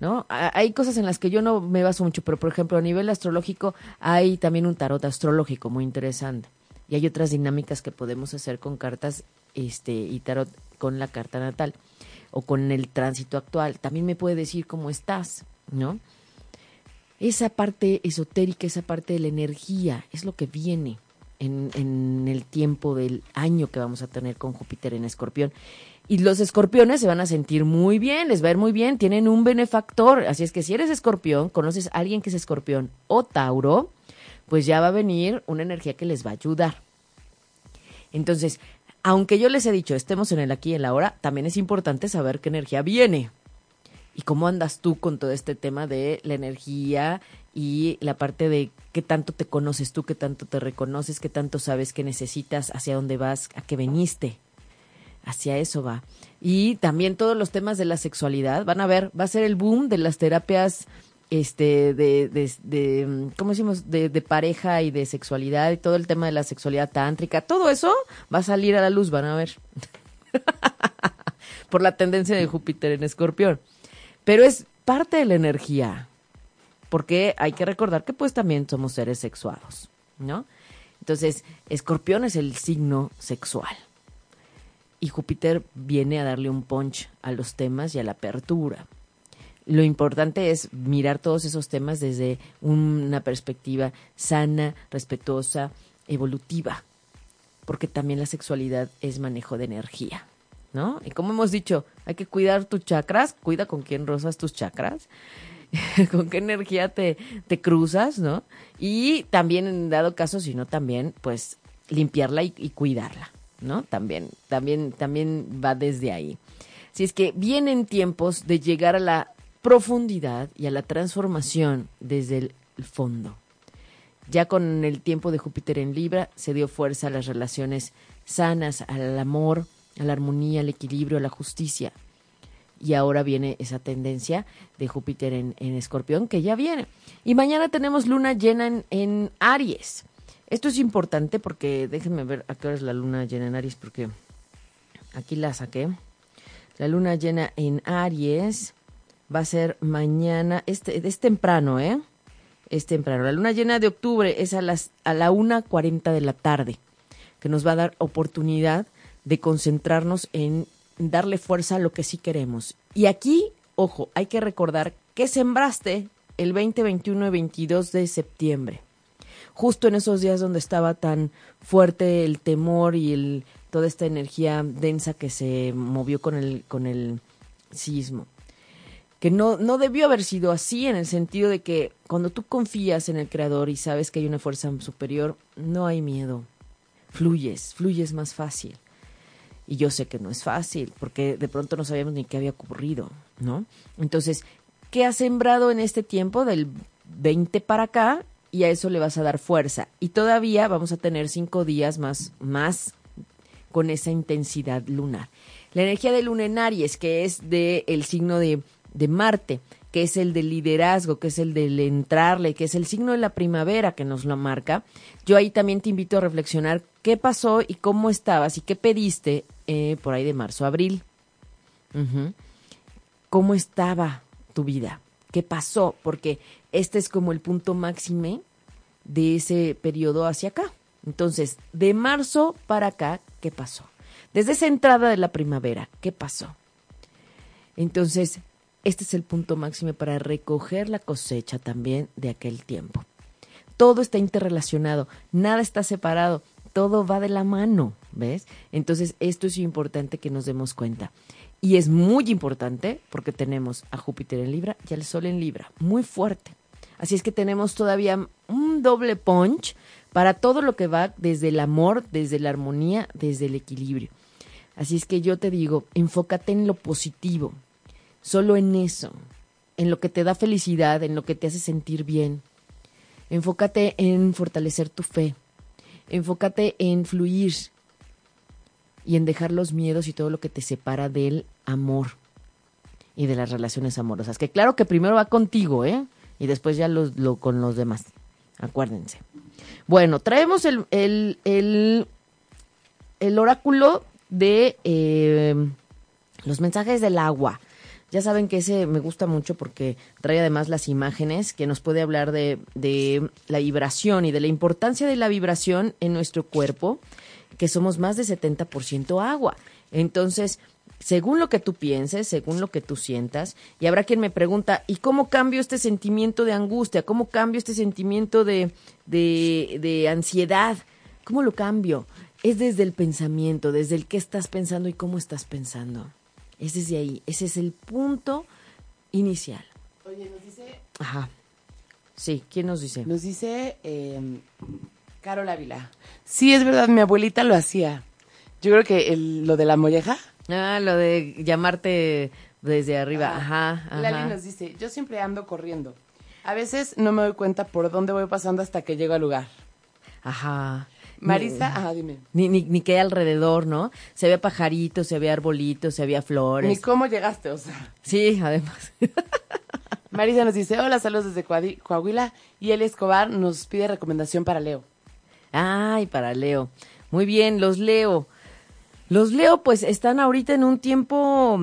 ¿No? Hay cosas en las que yo no me baso mucho, pero por ejemplo, a nivel astrológico hay también un tarot astrológico muy interesante. Y hay otras dinámicas que podemos hacer con cartas este y tarot con la carta natal o con el tránsito actual. También me puede decir cómo estás, ¿no? Esa parte esotérica, esa parte de la energía, es lo que viene en, en el tiempo del año que vamos a tener con Júpiter en Escorpión. Y los escorpiones se van a sentir muy bien, les va a ir muy bien, tienen un benefactor. Así es que si eres escorpión, conoces a alguien que es escorpión o Tauro, pues ya va a venir una energía que les va a ayudar. Entonces, aunque yo les he dicho, estemos en el aquí y en la hora, también es importante saber qué energía viene. ¿Y cómo andas tú con todo este tema de la energía y la parte de qué tanto te conoces tú, qué tanto te reconoces, qué tanto sabes que necesitas, hacia dónde vas, a qué veniste? Hacia eso va. Y también todos los temas de la sexualidad, van a ver, va a ser el boom de las terapias este de, de, de ¿cómo decimos? De, de, pareja y de sexualidad y todo el tema de la sexualidad tántrica, todo eso va a salir a la luz, van a ver. Por la tendencia de Júpiter en Escorpión. Pero es parte de la energía, porque hay que recordar que pues también somos seres sexuados, ¿no? Entonces, Escorpión es el signo sexual. Y Júpiter viene a darle un punch a los temas y a la apertura. Lo importante es mirar todos esos temas desde una perspectiva sana, respetuosa, evolutiva, porque también la sexualidad es manejo de energía. ¿No? Y como hemos dicho, hay que cuidar tus chakras, cuida con quién rozas tus chakras, con qué energía te, te cruzas, ¿no? Y también, en dado caso, si no, también, pues, limpiarla y, y, cuidarla, ¿no? También, también, también va desde ahí. Si es que vienen tiempos de llegar a la profundidad y a la transformación desde el fondo. Ya con el tiempo de Júpiter en Libra se dio fuerza a las relaciones sanas, al amor, a la armonía, al equilibrio, a la justicia. Y ahora viene esa tendencia de Júpiter en, Escorpión, que ya viene. Y mañana tenemos luna llena en, en, Aries. Esto es importante porque déjenme ver a qué hora es la luna llena en Aries, porque aquí la saqué. La luna llena en Aries va a ser mañana, este, es temprano, ¿eh? Es temprano. La luna llena de octubre es a las a la 1.40 de la tarde, que nos va a dar oportunidad de concentrarnos en darle fuerza a lo que sí queremos. Y aquí, ojo, hay que recordar que sembraste el 20, 21 y 22 de septiembre. Justo en esos días donde estaba tan fuerte el temor y el, toda esta energía densa que se movió con el, con el sismo. Que no, no debió haber sido así en el sentido de que cuando tú confías en el Creador y sabes que hay una fuerza superior, no hay miedo. Fluyes, fluyes más fácil. Y yo sé que no es fácil, porque de pronto no sabíamos ni qué había ocurrido, ¿no? Entonces, ¿qué has sembrado en este tiempo del 20 para acá? Y a eso le vas a dar fuerza. Y todavía vamos a tener cinco días más, más con esa intensidad lunar. La energía de luna en Aries, que es del el signo de, de Marte, que es el del liderazgo, que es el del entrarle, que es el signo de la primavera que nos lo marca, yo ahí también te invito a reflexionar qué pasó y cómo estabas y qué pediste eh, por ahí de marzo abril. ¿Cómo estaba tu vida? ¿Qué pasó? Porque este es como el punto máxime de ese periodo hacia acá. Entonces, de marzo para acá, ¿qué pasó? Desde esa entrada de la primavera, ¿qué pasó? Entonces, este es el punto máximo para recoger la cosecha también de aquel tiempo. Todo está interrelacionado, nada está separado, todo va de la mano, ¿ves? Entonces, esto es importante que nos demos cuenta. Y es muy importante porque tenemos a Júpiter en Libra y al Sol en Libra, muy fuerte. Así es que tenemos todavía un doble punch para todo lo que va desde el amor, desde la armonía, desde el equilibrio. Así es que yo te digo, enfócate en lo positivo, solo en eso, en lo que te da felicidad, en lo que te hace sentir bien. Enfócate en fortalecer tu fe, enfócate en fluir y en dejar los miedos y todo lo que te separa del amor y de las relaciones amorosas. Que claro que primero va contigo, ¿eh? Y después ya lo, lo con los demás. Acuérdense. Bueno, traemos el, el, el, el oráculo de eh, los mensajes del agua. Ya saben que ese me gusta mucho porque trae además las imágenes que nos puede hablar de, de la vibración y de la importancia de la vibración en nuestro cuerpo, que somos más de 70% agua. Entonces, según lo que tú pienses, según lo que tú sientas, y habrá quien me pregunta, ¿y cómo cambio este sentimiento de angustia? ¿Cómo cambio este sentimiento de, de, de ansiedad? ¿Cómo lo cambio? Es desde el pensamiento, desde el qué estás pensando y cómo estás pensando. Es desde ahí, ese es el punto inicial. Oye, nos dice, Ajá. Sí, ¿quién nos dice? nos dice eh, Carol Ávila. Sí, es verdad, mi abuelita lo hacía. Yo creo que el- lo de la molleja. Ah, lo de llamarte desde arriba. Ajá, ajá. Lali nos dice, yo siempre ando corriendo. A veces no me doy cuenta por dónde voy pasando hasta que llego al lugar. Ajá. Marisa, ajá, dime. Ni, ni, ni qué alrededor, ¿no? Se había pajaritos, se había arbolitos, se había Ni flores. cómo llegaste, o sea. Sí, además. Marisa nos dice, hola, saludos desde Coahuila. Y Eli Escobar nos pide recomendación para Leo. Ay, para Leo. Muy bien, los Leo. Los Leo, pues, están ahorita en un tiempo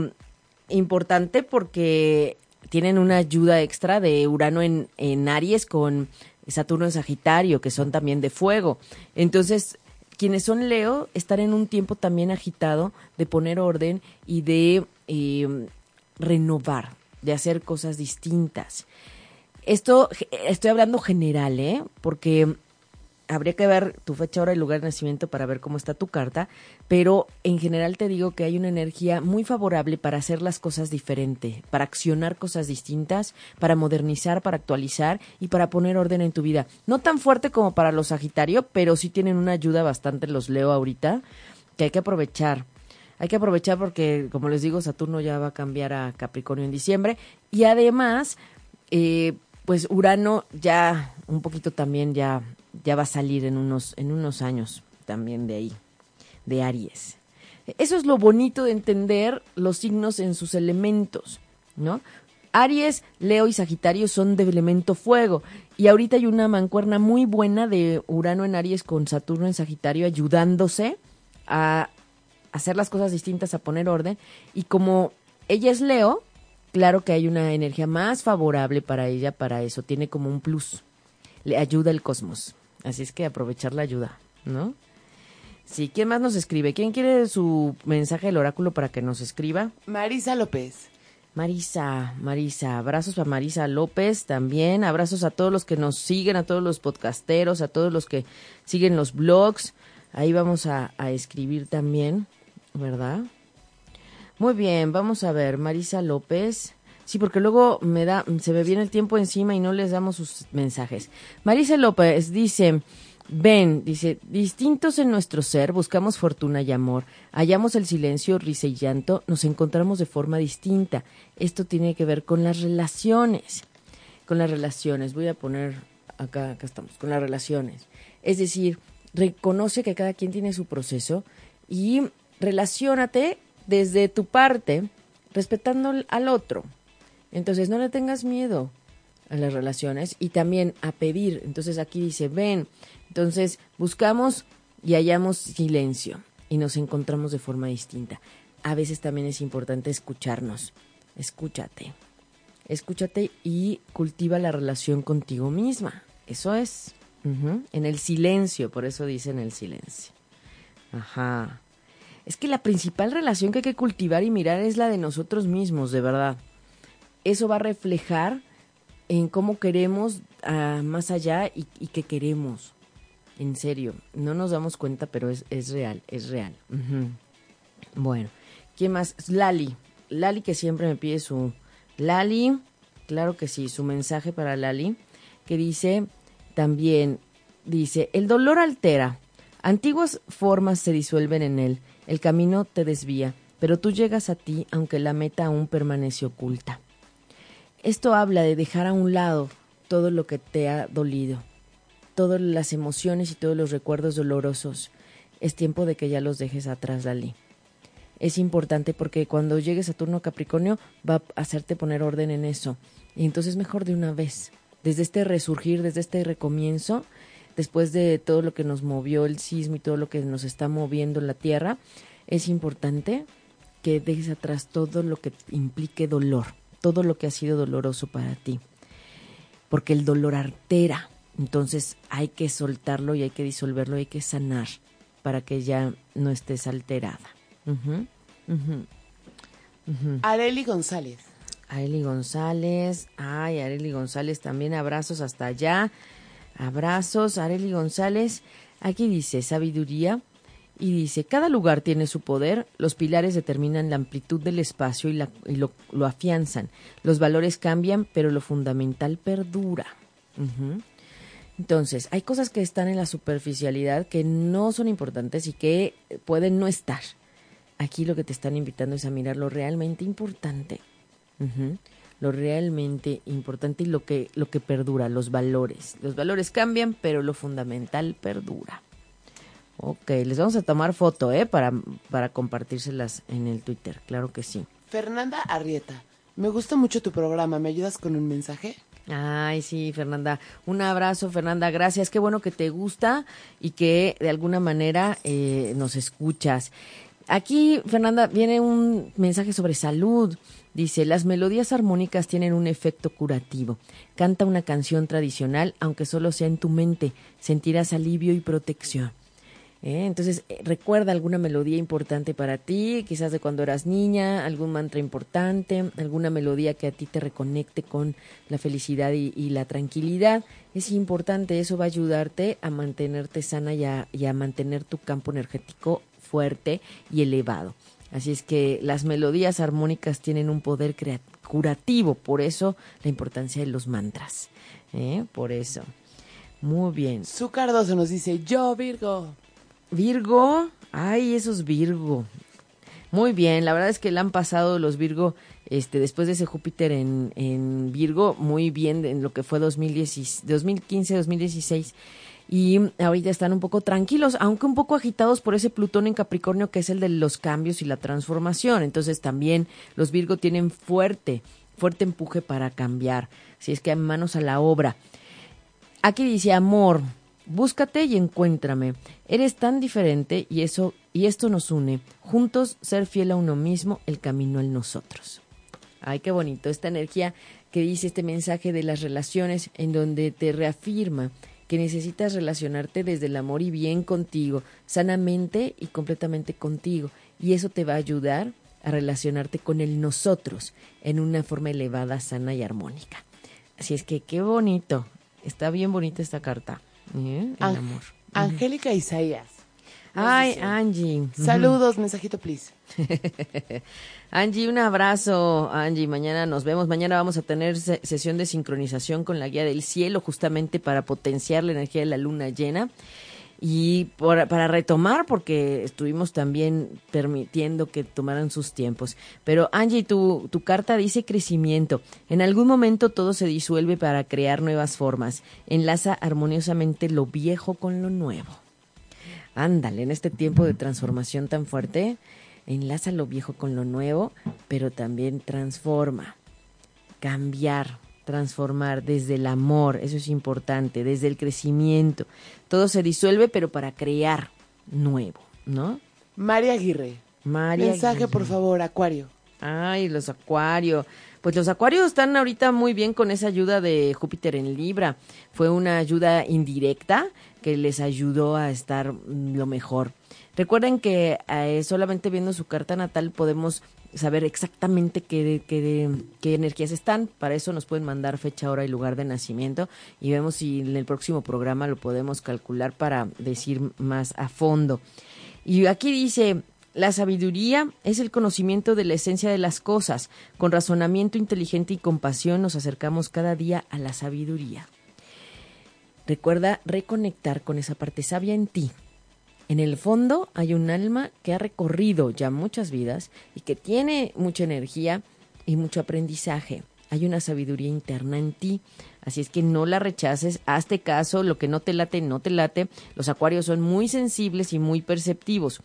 importante porque tienen una ayuda extra de Urano en, en Aries con Saturno en Sagitario, que son también de fuego. Entonces, quienes son Leo están en un tiempo también agitado de poner orden y de eh, renovar, de hacer cosas distintas. Esto estoy hablando general, ¿eh? Porque habría que ver tu fecha, hora y lugar de nacimiento para ver cómo está tu carta, pero en general te digo que hay una energía muy favorable para hacer las cosas diferente, para accionar cosas distintas, para modernizar, para actualizar y para poner orden en tu vida. No tan fuerte como para los Sagitario, pero sí tienen una ayuda bastante, los leo ahorita, que hay que aprovechar. Hay que aprovechar porque, como les digo, Saturno ya va a cambiar a Capricornio en diciembre y además, eh, pues Urano ya un poquito también ya ya va a salir en unos en unos años también de ahí, de Aries. Eso es lo bonito de entender los signos en sus elementos, ¿no? Aries, Leo y Sagitario son de elemento fuego. Y ahorita hay una mancuerna muy buena de Urano en Aries con Saturno en Sagitario ayudándose a hacer las cosas distintas, a poner orden. Y como ella es Leo, claro que hay una energía más favorable para ella, para eso. Tiene como un plus. Le ayuda el cosmos. Así es que aprovechar la ayuda, ¿no? Sí, ¿quién más nos escribe? ¿Quién quiere su mensaje del oráculo para que nos escriba? Marisa López. Marisa, Marisa, abrazos para Marisa López también, abrazos a todos los que nos siguen, a todos los podcasteros, a todos los que siguen los blogs. Ahí vamos a, a escribir también, ¿verdad? Muy bien, vamos a ver, Marisa López. Sí, porque luego me da, se me viene el tiempo encima y no les damos sus mensajes. Marisa López dice, ven, dice, distintos en nuestro ser, buscamos fortuna y amor, hallamos el silencio, risa y llanto, nos encontramos de forma distinta. Esto tiene que ver con las relaciones, con las relaciones. Voy a poner acá, acá estamos, con las relaciones. Es decir, reconoce que cada quien tiene su proceso y relaciónate desde tu parte, respetando al otro. Entonces no le tengas miedo a las relaciones y también a pedir. Entonces aquí dice, ven. Entonces buscamos y hallamos silencio y nos encontramos de forma distinta. A veces también es importante escucharnos. Escúchate. Escúchate y cultiva la relación contigo misma. Eso es. En el silencio, por eso dice en el silencio. Ajá. Es que la principal relación que hay que cultivar y mirar es la de nosotros mismos, de verdad. Eso va a reflejar en cómo queremos ah, más allá y, qué queremos. En serio, no nos damos cuenta, pero es, es real, es real. Bueno, ¿quién más? Lali. Lali que siempre me pide su... Lali, claro que sí, su mensaje para Lali, que dice también, dice, el dolor altera, antiguas formas se disuelven en él, el camino te desvía, pero tú llegas a ti aunque la meta aún permanece oculta. Esto habla de dejar a un lado todo lo que te ha dolido, todas las emociones y todos los recuerdos dolorosos. Es tiempo de que ya los dejes atrás, Lali. Es importante porque cuando llegues a turno Capricornio va a hacerte poner orden en eso. Y entonces mejor de una vez, desde este resurgir, desde este recomienzo, después de todo lo que nos movió el sismo y todo lo que nos está moviendo la Tierra, es importante que dejes atrás todo lo que implique dolor, todo lo que ha sido doloroso para ti. Porque el dolor altera, entonces hay que soltarlo y hay que disolverlo, y hay que sanar para que ya no estés alterada. Ujú. Areli González. Areli González, ay, Areli González también, abrazos hasta allá, abrazos, Areli González, aquí dice sabiduría y dice, cada lugar tiene su poder, los pilares determinan la amplitud del espacio y, la- y lo, afianzan, los valores cambian, pero lo fundamental perdura. Entonces, hay cosas que están en la superficialidad que no son importantes y que pueden no estar. Aquí lo que te están invitando es a mirar lo realmente importante. Lo realmente importante y lo que, lo que perdura, los valores. Los valores cambian, pero lo fundamental perdura. Ok, les vamos a tomar foto, ¿eh? Para, para compartírselas en el Twitter, claro que sí. Fernanda Arrieta. Me gusta mucho tu programa. ¿Me ayudas con un mensaje? Ay, sí, Fernanda. Un abrazo, Fernanda. Gracias. Qué bueno que te gusta y que de alguna manera eh, nos escuchas. Aquí, Fernanda, viene un mensaje sobre salud. Dice, las melodías armónicas tienen un efecto curativo. Canta una canción tradicional, aunque solo sea en tu mente. Sentirás alivio y protección. ¿Eh? Entonces, eh, recuerda alguna melodía importante para ti, quizás de cuando eras niña, algún mantra importante, alguna melodía que a ti te reconecte con la felicidad y, la tranquilidad. Es importante, eso va a ayudarte a mantenerte sana y a, mantener tu campo energético fuerte y elevado. Así es que las melodías armónicas tienen un poder curativo, por eso la importancia de los mantras. ¿eh? Por eso. Muy bien. Su Cardoso nos dice, yo Virgo. Virgo, ay, esos Virgo. Muy bien, la verdad es que le han pasado los Virgo, este, después de ese Júpiter en, en Virgo, muy bien en lo que fue 2010 2015-2016. Y ahorita están un poco tranquilos, aunque un poco agitados por ese Plutón en Capricornio, que es el de los cambios y la transformación. Entonces también los Virgo tienen fuerte, fuerte empuje para cambiar. Si es que manos a la obra. Aquí dice amor, búscate y encuéntrame. Eres tan diferente y eso y esto nos une. Juntos ser fiel a uno mismo, el camino al nosotros. Ay, qué bonito esta energía que dice este mensaje de las relaciones en donde te reafirma que necesitas relacionarte desde el amor y bien contigo, sanamente y completamente contigo, y eso te va a ayudar a relacionarte con el nosotros en una forma elevada, sana y armónica. Así es que qué bonito. Está bien bonita esta carta. ¿Eh? El Ang- amor. Angélica Isaías. Ay, dice, Angie. Saludos, mensajito, please. Angie, un abrazo, Angie. Mañana nos vemos. Mañana vamos a tener se- sesión de sincronización con la guía del cielo, justamente para potenciar la energía de la luna llena. Y para retomar, porque estuvimos también permitiendo que tomaran sus tiempos. Pero Angie, tu, tu carta dice crecimiento. En algún momento todo se disuelve para crear nuevas formas. Enlaza armoniosamente lo viejo con lo nuevo. Ándale, en este tiempo de transformación tan fuerte, enlaza lo viejo con lo nuevo, pero también transforma. cambiar, transformar desde el amor, eso es importante, desde el crecimiento. Todo se disuelve, pero para crear nuevo, ¿no? María Aguirre. María Mensaje, por favor, Acuario. Ay, los acuarios. Pues los acuarios están ahorita muy bien con esa ayuda de Júpiter en Libra. Fue una ayuda indirecta que les ayudó a estar lo mejor. Recuerden que eh, solamente viendo su carta natal podemos saber exactamente qué, qué, qué energías están. Para eso nos pueden mandar fecha, hora y lugar de nacimiento y vemos si en el próximo programa lo podemos calcular para decir más a fondo. Y aquí dice, la sabiduría es el conocimiento de la esencia de las cosas. Con razonamiento inteligente y compasión nos acercamos cada día a la sabiduría. Recuerda reconectar con esa parte sabia en ti. En el fondo hay un alma que ha recorrido ya muchas vidas y que tiene mucha energía y mucho aprendizaje. Hay una sabiduría interna en ti, así es que no la rechaces, hazte caso, lo que no te late, no te late. Los acuarios son muy sensibles y muy perceptivos,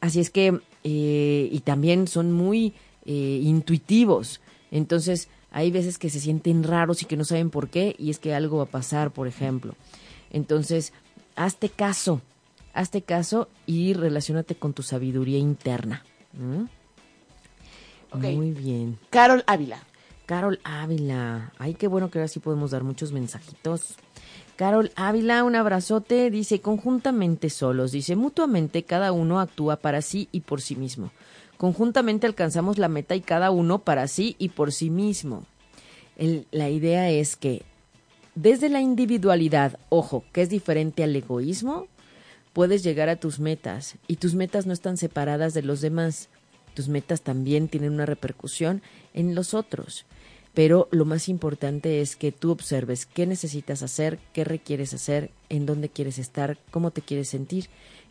así es que, eh, y también son muy eh, intuitivos. Entonces, hay veces que se sienten raros y que no saben por qué, y es que algo va a pasar, por ejemplo. Entonces, hazte caso, hazte caso y relacionate con tu sabiduría interna. ¿Mm? Muy bien. Carol Ávila. Carol Ávila. Ay, qué bueno que ahora sí podemos dar muchos mensajitos. Carol Ávila, un abrazote. Dice, conjuntamente solos. Dice, mutuamente cada uno actúa para sí y por sí mismo. Conjuntamente alcanzamos la meta y cada uno para sí y por sí mismo. El- la idea es que desde la individualidad, ojo, que es diferente al egoísmo, puedes llegar a tus metas y tus metas no están separadas de los demás. Tus metas también tienen una repercusión en los otros. Pero lo más importante es que tú observes qué necesitas hacer, qué requieres hacer, en dónde quieres estar, cómo te quieres sentir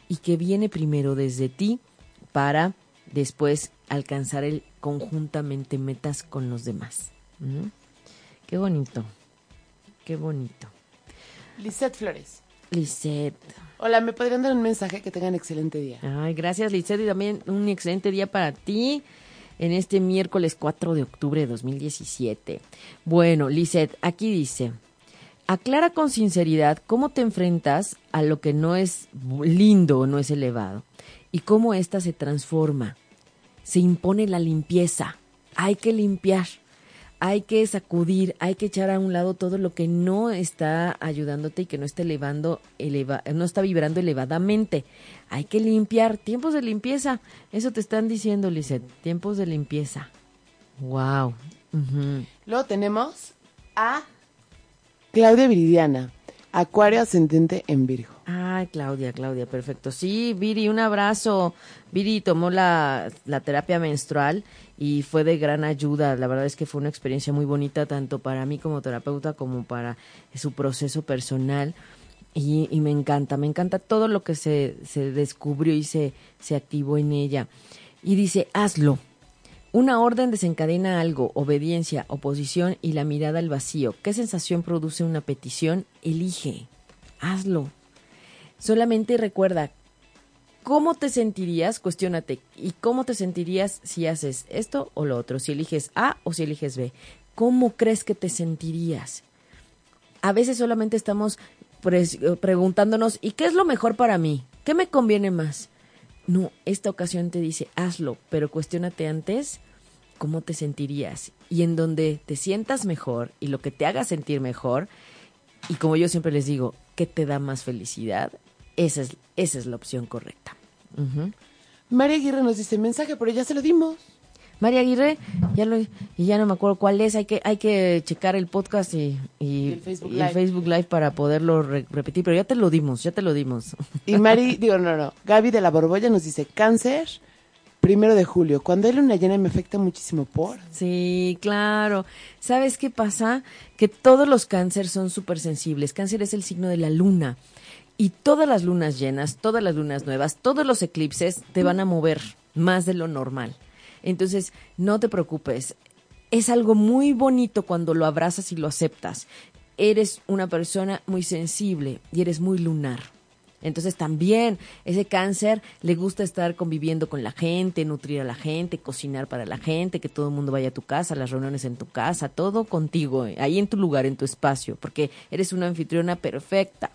y que viene primero desde ti para después alcanzar el conjuntamente metas con los demás. ¿Mm? Qué bonito, qué bonito. Lisette Flores. Lisette. Hola, ¿me podrían dar un mensaje? Que tengan excelente día. Ay, gracias, Lisette, y también un excelente día para ti en este miércoles 4 de octubre de 2017. Bueno, Lisette, aquí dice, aclara con sinceridad cómo te enfrentas a lo que no es lindo o no es elevado y cómo ésta se transforma. Se impone la limpieza. Hay que limpiar. Hay que sacudir, hay que echar a un lado todo lo que no está ayudándote y que no está elevando, eleva, no está vibrando elevadamente. Hay que limpiar, tiempos de limpieza. Eso te están diciendo, Lisette, tiempos de limpieza. Wow. Luego tenemos a Claudia Viridiana, Acuario ascendente en Virgo. Ay, Claudia, Claudia, perfecto. Sí, Viri, un abrazo. Viri tomó la, la terapia menstrual y fue de gran ayuda. La verdad es que fue una experiencia muy bonita, tanto para mí como terapeuta, como para su proceso personal. Y, y me encanta, me encanta todo lo que se, se descubrió y se, se activó en ella. Y dice, hazlo. Una orden desencadena algo, obediencia, oposición y la mirada al vacío. ¿Qué sensación produce una petición? Elige, hazlo. Solamente recuerda cómo te sentirías, cuestiónate, y cómo te sentirías si haces esto o lo otro, si eliges A o si eliges B. ¿Cómo crees que te sentirías? A veces solamente estamos eh, preguntándonos, ¿y qué es lo mejor para mí? ¿Qué me conviene más? No, esta ocasión te dice, hazlo, pero cuestiónate antes cómo te sentirías. Y en donde te sientas mejor y lo que te haga sentir mejor, y como yo siempre les digo, ¿qué te da más felicidad? Esa es, esa es la opción correcta. Ujú. María Aguirre nos dice mensaje, pero ya se lo dimos. María Aguirre, ya lo, y ya no me acuerdo cuál es, hay que, hay que checar el podcast y, y- Y el Facebook y Live. Facebook Live para poderlo re- repetir, pero ya te lo dimos, ya te lo dimos. Y Mari, digo, no, no, Gaby de la Borbolla nos dice cáncer, primero de julio. Cuando hay luna llena me afecta muchísimo por. Sí, claro. ¿Sabes qué pasa? Que todos los cáncer son súper sensibles. Cáncer es el signo de la luna. Y todas las lunas llenas, todas las lunas nuevas, todos los eclipses te van a mover más de lo normal. Entonces, no te preocupes. Es algo muy bonito cuando lo abrazas y lo aceptas. Eres una persona muy sensible y eres muy lunar. Entonces también ese cáncer le gusta estar conviviendo con la gente, nutrir a la gente, cocinar para la gente, que todo el mundo vaya a tu casa, las reuniones en tu casa, todo contigo, ahí en tu lugar, en tu espacio, porque eres una anfitriona perfecta.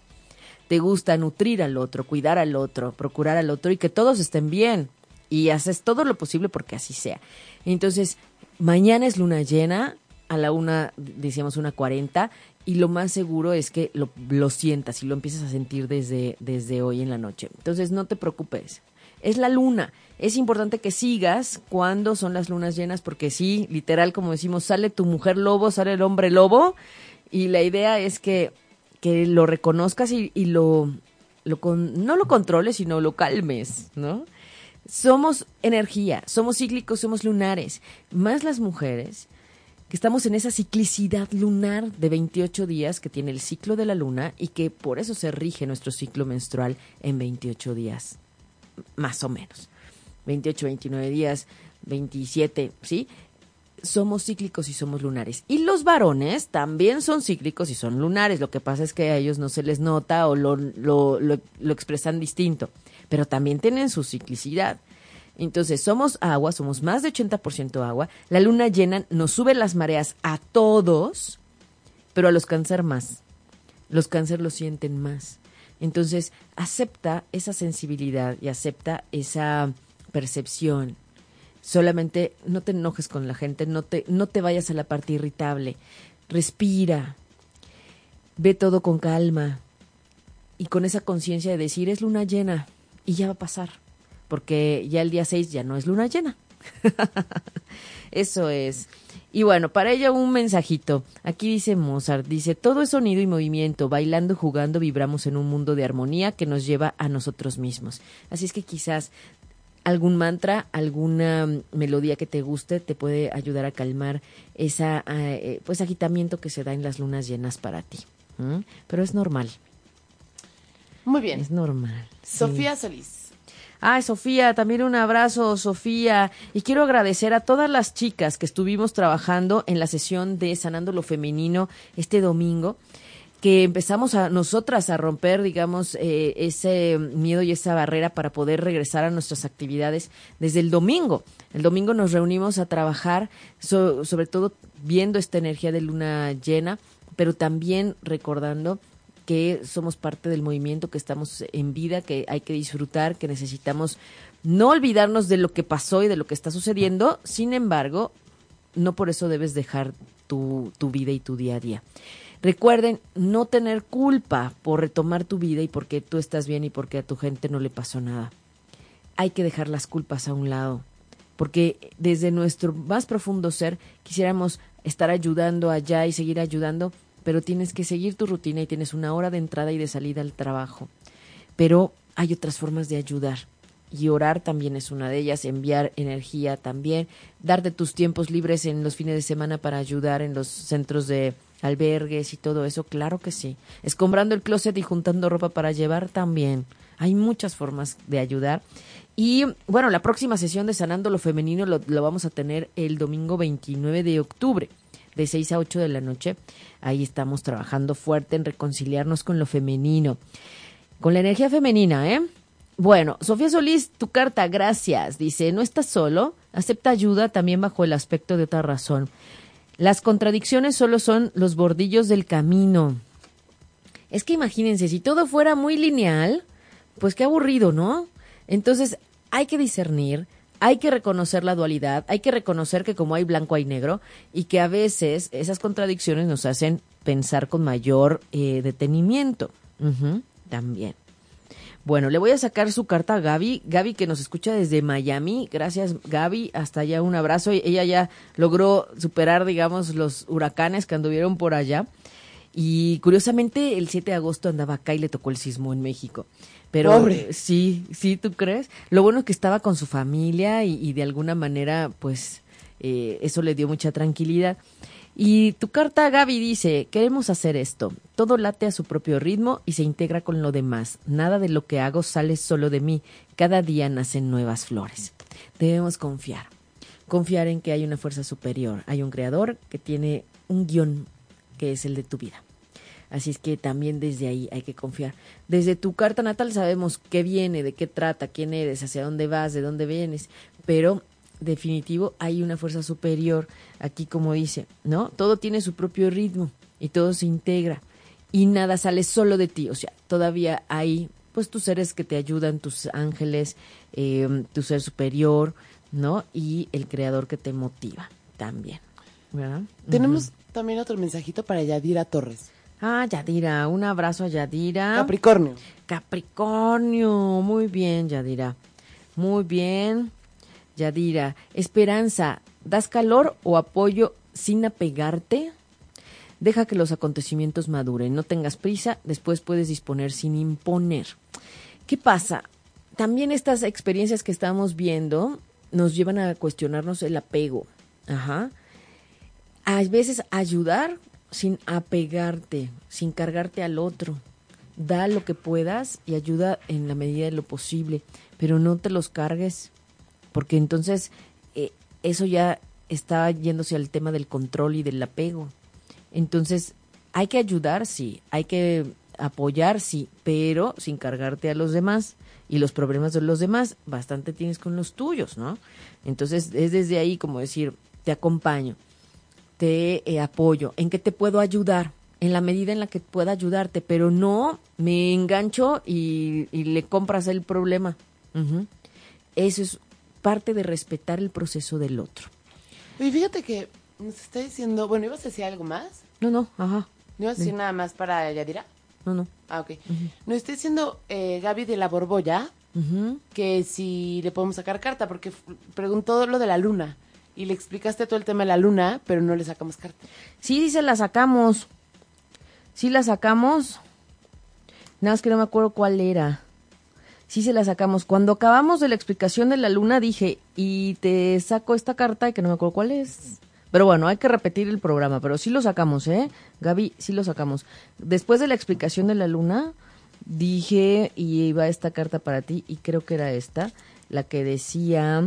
Te gusta nutrir al otro, cuidar al otro, procurar al otro y que todos estén bien. Y haces todo lo posible porque así sea. Entonces, mañana es luna llena, a la una, decíamos una cuarenta, y lo más seguro es que lo, sientas y lo empiezas a sentir desde, desde hoy en la noche. Entonces no te preocupes. Es la luna. Es importante que sigas cuando son las lunas llenas, porque sí, literal, como decimos, sale tu mujer lobo, sale el hombre lobo, y la idea es que, que lo reconozcas y, lo, lo con, no lo controles, sino lo calmes, ¿no? Somos energía, somos cíclicos, somos lunares. Más las mujeres, que estamos en esa ciclicidad lunar de 28 días que tiene el ciclo de la luna y que por eso se rige nuestro ciclo menstrual en 28 días, más o menos. 28, 29 días, 27, ¿sí? Somos cíclicos y somos lunares. Y los varones también son cíclicos y son lunares. Lo que pasa es que a ellos no se les nota o lo, expresan distinto. Pero también tienen su ciclicidad. Entonces, somos agua, somos más de 80% agua. La luna llena nos sube las mareas a todos, pero a los cáncer más. Los cáncer lo sienten más. Entonces, acepta esa sensibilidad y acepta esa percepción. Solamente no te enojes con la gente, no te, no te vayas a la parte irritable. Respira. Ve todo con calma. Y con esa conciencia de decir, es luna llena y ya va a pasar porque ya el día 6 ya no es luna llena. Eso es. Y bueno, para ella un mensajito. Aquí dice Mozart, dice, todo es sonido y movimiento, bailando, jugando, vibramos en un mundo de armonía que nos lleva a nosotros mismos. Así es que quizás algún mantra, alguna melodía que te guste te puede ayudar a calmar esa eh, pues agitamiento que se da en las lunas llenas para ti. ¿Mm? Pero es normal. Muy bien. Es normal. Sofía sí. Solís. Ay, Sofía, también un abrazo, Sofía. Y quiero agradecer a todas las chicas que estuvimos trabajando en la sesión de Sanando lo Femenino este domingo que empezamos a nosotras a romper, digamos, eh, ese miedo y esa barrera para poder regresar a nuestras actividades desde el domingo. El domingo nos reunimos a trabajar, so, sobre todo viendo esta energía de luna llena, pero también recordando que somos parte del movimiento, que estamos en vida, que hay que disfrutar, que necesitamos no olvidarnos de lo que pasó y de lo que está sucediendo. Sin embargo, no por eso debes dejar tu, tu vida y tu día a día. Recuerden no tener culpa por retomar tu vida y porque tú estás bien y porque a tu gente no le pasó nada. Hay que dejar las culpas a un lado, porque desde nuestro más profundo ser quisiéramos estar ayudando allá y seguir ayudando, pero tienes que seguir tu rutina y tienes una hora de entrada y de salida al trabajo. Pero hay otras formas de ayudar. Y orar también es una de ellas, enviar energía también, darte tus tiempos libres en los fines de semana para ayudar en los centros de albergues y todo eso, claro que sí. Escombrando el closet y juntando ropa para llevar también. Hay muchas formas de ayudar. Y bueno, la próxima sesión de Sanando lo Femenino lo, vamos a tener el domingo 29 de octubre de 6 a 8 de la noche. Ahí estamos trabajando fuerte en reconciliarnos con lo femenino, con la energía femenina, ¿eh? Bueno, Sofía Solís, tu carta, gracias. Dice, no estás solo, acepta ayuda también bajo el aspecto de otra razón. Las contradicciones solo son los bordillos del camino. Es que imagínense, si todo fuera muy lineal, pues qué aburrido, ¿no? Entonces hay que discernir, hay que reconocer la dualidad, hay que reconocer que como hay blanco hay negro y que a veces esas contradicciones nos hacen pensar con mayor eh, detenimiento. También. Bueno, le voy a sacar su carta a Gaby. Gaby que nos escucha desde Miami. Gracias Gaby. Hasta allá un abrazo. Ella ya logró superar, digamos, los huracanes que anduvieron por allá. Y curiosamente el 7 de agosto andaba acá y le tocó el sismo en México. Pero Pobre. sí, sí, ¿tú crees? Lo bueno es que estaba con su familia y, y de alguna manera, pues, eh, eso le dio mucha tranquilidad. Y tu carta, Gaby, dice, queremos hacer esto. Todo late a su propio ritmo y se integra con lo demás. Nada de lo que hago sale solo de mí. Cada día nacen nuevas flores. Debemos confiar. Confiar en que hay una fuerza superior. Hay un creador que tiene un guion que es el de tu vida. Así es que también desde ahí hay que confiar. Desde tu carta natal sabemos qué viene, de qué trata, quién eres, hacia dónde vas, de dónde vienes, pero definitivo hay una fuerza superior aquí como dice, ¿no? Todo tiene su propio ritmo y todo se integra y nada sale solo de ti, o sea, todavía hay pues tus seres que te ayudan, tus ángeles, eh, tu ser superior, ¿no? Y el creador que te motiva también. ¿verdad? Tenemos también otro mensajito para Yadira Torres. Ah, Yadira, un abrazo a Yadira. Capricornio. Capricornio, muy bien, Yadira. Muy bien, Yadira. Esperanza, ¿das calor o apoyo sin apegarte? Deja que los acontecimientos maduren, no tengas prisa, después puedes disponer sin imponer. ¿Qué pasa? También estas experiencias que estamos viendo nos llevan a cuestionarnos el apego. Ajá. A veces ayudar sin apegarte, sin cargarte al otro. Da lo que puedas y ayuda en la medida de lo posible, pero no te los cargues, porque entonces eh, eso ya está yéndose al tema del control y del apego. Entonces, hay que ayudar, sí, hay que apoyar, sí, pero sin cargarte a los demás y los problemas de los demás, bastante tienes con los tuyos, ¿no? Entonces, es desde ahí como decir, te acompaño, te eh, apoyo, ¿en qué te puedo ayudar? En la medida en la que pueda ayudarte, pero no me engancho y, le compras el problema. Eso es parte de respetar el proceso del otro. Y fíjate que nos está diciendo, bueno, ¿ibas a decir algo más? No, no, ajá, ¿No ibas a decir nada más para Yadira? no, no. Ah, ok. Nos está diciendo eh, Gaby de la Borbolla que si le podemos sacar carta, porque preguntó lo de la luna. Y le explicaste todo el tema de la luna, pero no le sacamos carta. Sí, sí se la sacamos. Sí la sacamos. Nada más que no me acuerdo cuál era. Sí se la sacamos. Cuando acabamos de la explicación de la luna dije, y te saco esta carta que no me acuerdo cuál es. Pero bueno, hay que repetir el programa, pero sí lo sacamos, ¿eh? Gaby, sí lo sacamos. Después de la explicación de la luna, dije, y iba esta carta para ti, y creo que era esta, la que decía,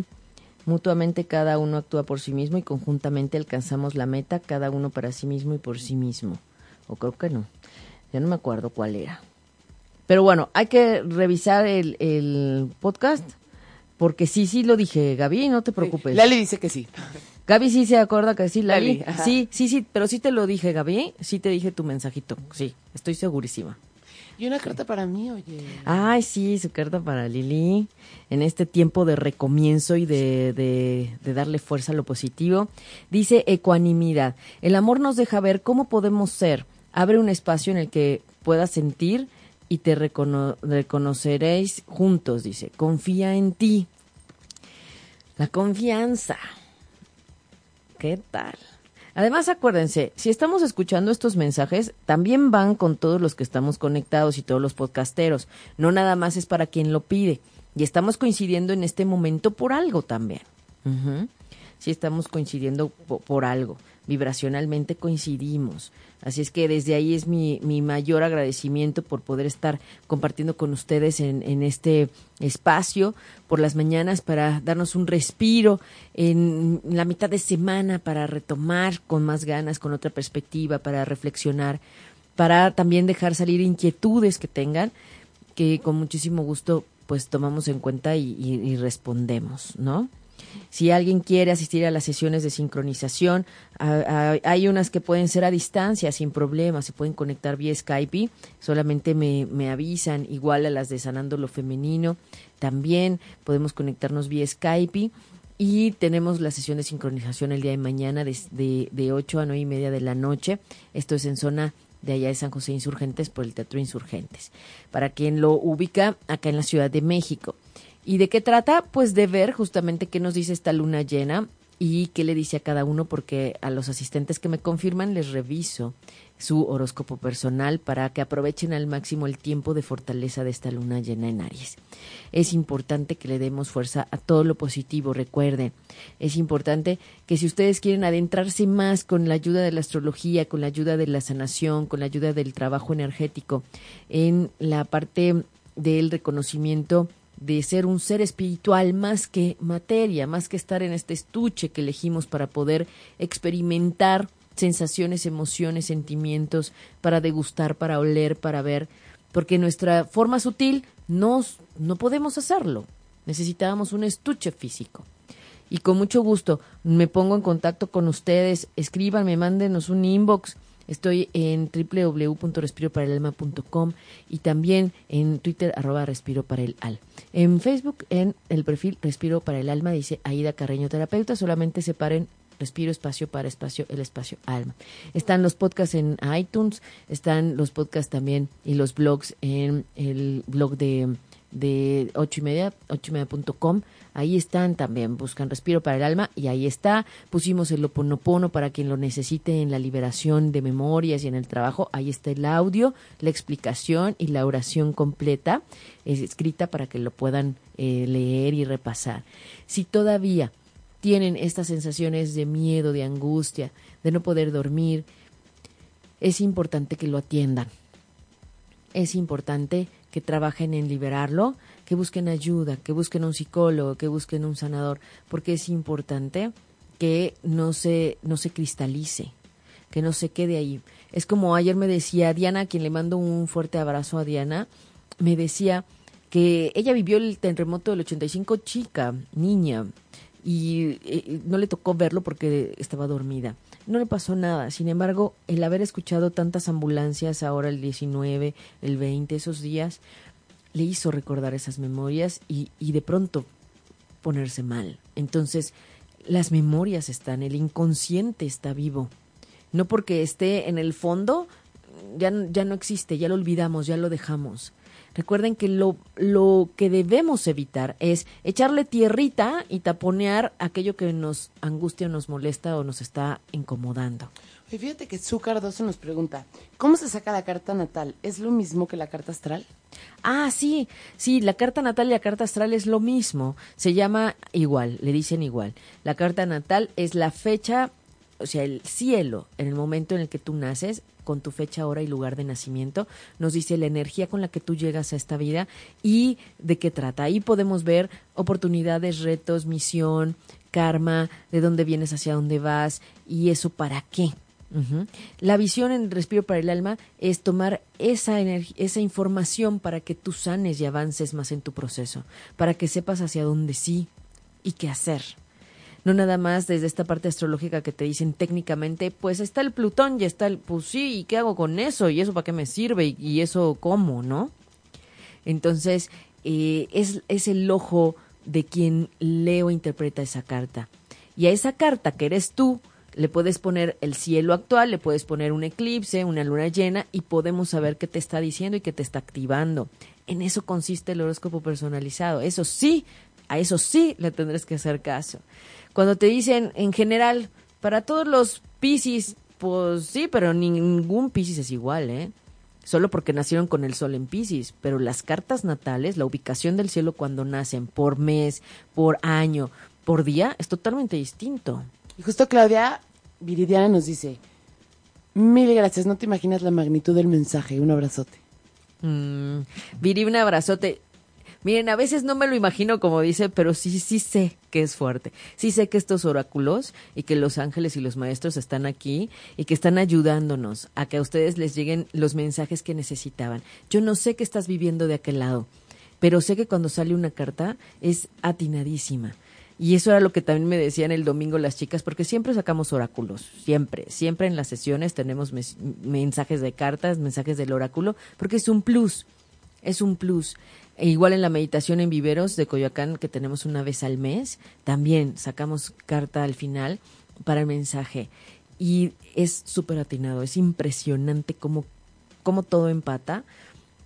mutuamente cada uno actúa por sí mismo y conjuntamente alcanzamos la meta, cada uno para sí mismo y por sí mismo. O creo que no. Ya no me acuerdo cuál era. Pero bueno, hay que revisar el, el podcast, porque sí, sí lo dije, Gaby, no te preocupes. Lali dice que sí. Gaby sí se acuerda que sí, Lali. Lali, ajá. sí, sí, sí, pero sí te lo dije, Gaby. Sí te dije tu mensajito. Sí, estoy segurísima. Y una carta para mí, oye. Ay, sí, su carta para Lili. En este tiempo de recomienzo y de, de, de darle fuerza a lo positivo. Dice ecuanimidad. El amor nos deja ver cómo podemos ser. Abre un espacio en el que puedas sentir y te recono- reconoceréis juntos, dice. Confía en ti. La confianza. ¿Qué tal? Además, acuérdense, si estamos escuchando estos mensajes, también van con todos los que estamos conectados y todos los podcasteros. No nada más es para quien lo pide. Y estamos coincidiendo en este momento por algo también. Ujú. Sí estamos coincidiendo po- por, algo. Vibracionalmente coincidimos. Así es que desde ahí es mi, mi mayor agradecimiento por poder estar compartiendo con ustedes en, en este espacio por las mañanas para darnos un respiro en la mitad de semana para retomar con más ganas, con otra perspectiva, para reflexionar, para también dejar salir inquietudes que tengan, que con muchísimo gusto pues tomamos en cuenta y, y- y respondemos, ¿no? Si alguien quiere asistir a las sesiones de sincronización, a- hay unas que pueden ser a distancia, sin problema, se pueden conectar vía Skype, solamente me, me avisan, igual a las de Sanando lo Femenino, también podemos conectarnos vía Skype y tenemos la sesión de sincronización el día de mañana de, de, de 8 a 9 y media de la noche, esto es en zona de allá de San José Insurgentes por el Teatro Insurgentes, para quien lo ubica acá en la Ciudad de México. ¿Y de qué trata? Pues de ver justamente qué nos dice esta luna llena y qué le dice a cada uno, porque a los asistentes que me confirman les reviso su horóscopo personal para que aprovechen al máximo el tiempo de fortaleza de esta luna llena en Aries. Es importante que le demos fuerza a todo lo positivo, recuerden. Es importante que si ustedes quieren adentrarse más con la ayuda de la astrología, con la ayuda de la sanación, con la ayuda del trabajo energético, en la parte del reconocimiento de ser un ser espiritual más que materia, más que estar en este estuche que elegimos para poder experimentar sensaciones, emociones, sentimientos, para degustar, para oler, para ver, porque nuestra forma sutil no, no podemos hacerlo. Necesitábamos un estuche físico. Y con mucho gusto me pongo en contacto con ustedes, escríbanme, mándenos un inbox. Estoy en www.respiroparaelalma.com y también en Twitter arroba respiro para el al. En Facebook, en el perfil Respiro para el Alma, dice Aida Carreño Terapeuta, solamente separen respiro espacio para espacio, el espacio alma. Están los podcasts en iTunes, están los podcasts también y los blogs en el blog de, de ocho y media, ocho y media. Ahí están también, buscan Respiro para el Alma y ahí está. Pusimos el Oponopono para quien lo necesite en la liberación de memorias y en el trabajo. Ahí está el audio, la explicación y la oración completa es escrita para que lo puedan eh, leer y repasar. Si todavía tienen estas sensaciones de miedo, de angustia, de no poder dormir, es importante que lo atiendan. Es importante que trabajen en liberarlo, que busquen ayuda, que busquen un psicólogo, que busquen un sanador, porque es importante que no se, no se cristalice, que no se quede ahí. Es como ayer me decía Diana, a quien le mando un fuerte abrazo a Diana, me decía que ella vivió el terremoto del 85 chica, niña, y eh, no le tocó verlo porque estaba dormida. No le pasó nada. Sin embargo, el haber escuchado tantas ambulancias ahora el 19, el 20, esos días, le hizo recordar esas memorias y, y de pronto ponerse mal. Entonces, las memorias están, el inconsciente está vivo. No porque esté en el fondo, ya, ya no existe, ya lo olvidamos, ya lo dejamos. Recuerden que lo, lo que debemos evitar es echarle tierrita y taponear aquello que nos angustia o nos molesta o nos está incomodando. Oye, fíjate que Su Cardoso nos pregunta, ¿cómo se saca la carta natal? ¿Es lo mismo que la carta astral? Ah, sí, sí, la carta natal y la carta astral es lo mismo. Se llama igual, le dicen igual. La carta natal es la fecha, o sea, el cielo, en el momento en el que tú naces, con tu fecha, hora y lugar de nacimiento, nos dice la energía con la que tú llegas a esta vida y de qué trata. Ahí podemos ver oportunidades, retos, misión, karma, de dónde vienes, hacia dónde vas y eso para qué. La visión en Respiro para el Alma es tomar esa, esa información para que tú sanes y avances más en tu proceso, para que sepas hacia dónde sí y qué hacer. No nada más desde esta parte astrológica que te dicen técnicamente, pues está el Plutón y está el, pues sí, ¿y qué hago con eso? ¿Y eso para qué me sirve? ¿Y, eso cómo? ¿No? Entonces, eh, es, es el ojo de quien lee o interpreta esa carta. Y a esa carta que eres tú, le puedes poner el cielo actual, le puedes poner un eclipse, una luna llena y podemos saber qué te está diciendo y qué te está activando. En eso consiste el horóscopo personalizado. Eso sí, a eso sí le tendrás que hacer caso. Cuando te dicen en general, para todos los Piscis, pues sí, pero ningún Piscis es igual, ¿eh? Solo porque nacieron con el sol en Piscis, pero las cartas natales, la ubicación del cielo cuando nacen, por mes, por año, por día, es totalmente distinto. Y justo Claudia Viridiana nos dice, mil gracias, no te imaginas la magnitud del mensaje, un abrazote. Mm, Viri, un abrazote. Miren, a veces no me lo imagino como dice, pero sí, sí sé que es fuerte. Sí sé que estos oráculos y que los ángeles y los maestros están aquí y que están ayudándonos a que a ustedes les lleguen los mensajes que necesitaban. Yo no sé qué estás viviendo de aquel lado, pero sé que cuando sale una carta es atinadísima. Y eso era lo que también me decían el domingo las chicas, porque siempre sacamos oráculos, siempre, siempre en las sesiones tenemos mensajes de cartas, mensajes del oráculo, porque es un plus, es un plus. E igual en la meditación en viveros de Coyoacán, que tenemos una vez al mes, también sacamos carta al final para el mensaje. Y es súper atinado, es impresionante cómo, cómo todo empata.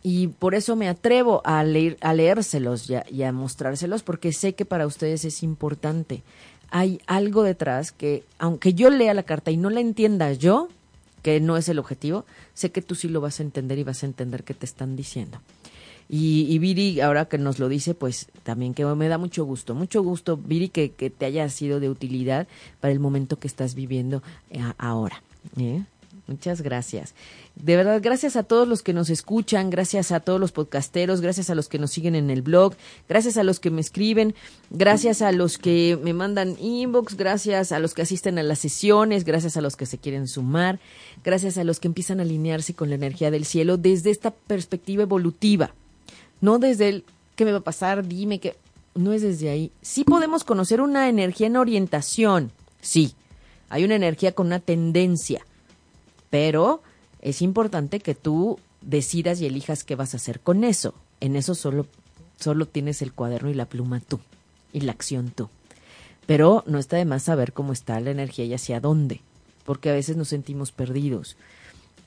Y por eso me atrevo a, leer, a leérselos y a, y a mostrárselos, porque sé que para ustedes es importante. Hay algo detrás que, aunque yo lea la carta y no la entienda yo, que no es el objetivo, sé que tú sí lo vas a entender y vas a entender qué te están diciendo. Y, y Viri, ahora que nos lo dice, pues también que me da mucho gusto, mucho gusto, Viri, que, te haya sido de utilidad para el momento que estás viviendo eh, ahora. ¿eh? Muchas gracias. De verdad, gracias a todos los que nos escuchan, gracias a todos los podcasteros, gracias a los que nos siguen en el blog, gracias a los que me escriben, gracias a los que me mandan inbox, gracias a los que asisten a las sesiones, gracias a los que se quieren sumar, gracias a los que empiezan a alinearse con la energía del cielo desde esta perspectiva evolutiva, no desde el qué me va a pasar, dime que no es desde ahí. Sí podemos conocer una energía en orientación, sí, hay una energía con una tendencia pero es importante que tú decidas y elijas qué vas a hacer con eso. En eso solo, solo tienes el cuaderno y la pluma tú y la acción tú. Pero no está de más saber cómo está la energía y hacia dónde, porque a veces nos sentimos perdidos.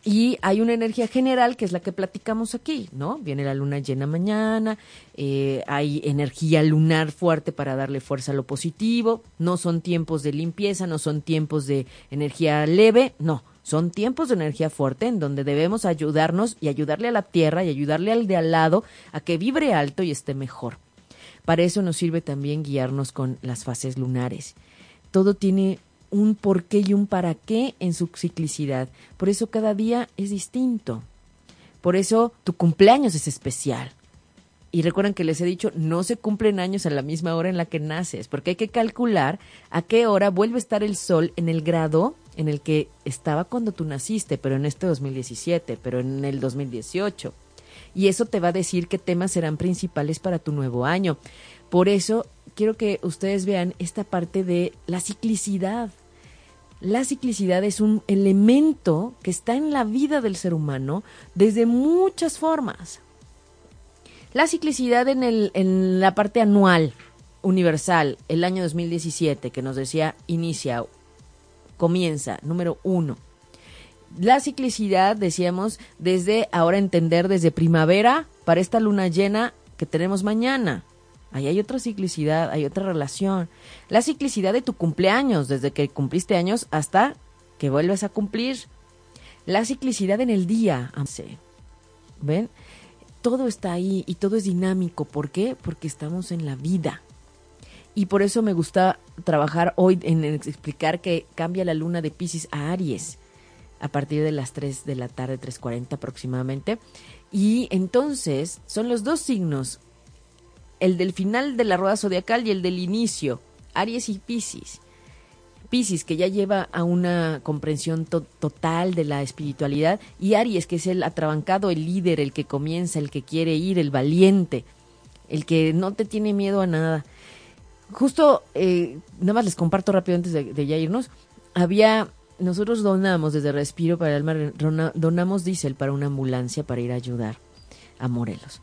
Y hay una energía general que es la que platicamos aquí, ¿no? Viene la luna llena mañana, eh, hay energía lunar fuerte para darle fuerza a lo positivo, no son tiempos de limpieza, no son tiempos de energía leve, no, son tiempos de energía fuerte en donde debemos ayudarnos y ayudarle a la tierra y ayudarle al de al lado a que vibre alto y esté mejor. Para eso nos sirve también guiarnos con las fases lunares. Todo tiene un porqué y un para qué en su ciclicidad. Por eso cada día es distinto. Por eso tu cumpleaños es especial. Y recuerden que les he dicho, no se cumplen años a la misma hora en la que naces, porque hay que calcular a qué hora vuelve a estar el sol en el grado en el que estaba cuando tú naciste, pero en este 2017, pero en el 2018. Y eso te va a decir qué temas serán principales para tu nuevo año. Por eso quiero que ustedes vean esta parte de la ciclicidad. La ciclicidad es un elemento que está en la vida del ser humano desde muchas formas. La ciclicidad en, el, en la parte anual, universal, el año 2017, que nos decía inicia comienza, número uno. La ciclicidad, decíamos, desde ahora entender desde primavera para esta luna llena que tenemos mañana. Ahí hay otra ciclicidad, hay otra relación. La ciclicidad de tu cumpleaños, desde que cumpliste años hasta que vuelves a cumplir. La ciclicidad en el día. ¿Ven? Todo está ahí y todo es dinámico. ¿Por qué? Porque estamos en la vida. Y por eso me gusta trabajar hoy en explicar que cambia la luna de Pisces a Aries a partir de las 3 de la tarde, 3.40 aproximadamente. Y entonces son los dos signos, el del final de la rueda zodiacal y el del inicio, Aries y Pisces. Pisces, que ya lleva a una comprensión total de la espiritualidad, y Aries, que es el atrabancado, el líder, el que comienza, el que quiere ir, el valiente, el que no te tiene miedo a nada justo, eh, nada más les comparto rápido antes de, ya irnos, había, nosotros donamos desde Respiro para el Mar, donamos diésel para una ambulancia para ir a ayudar a Morelos.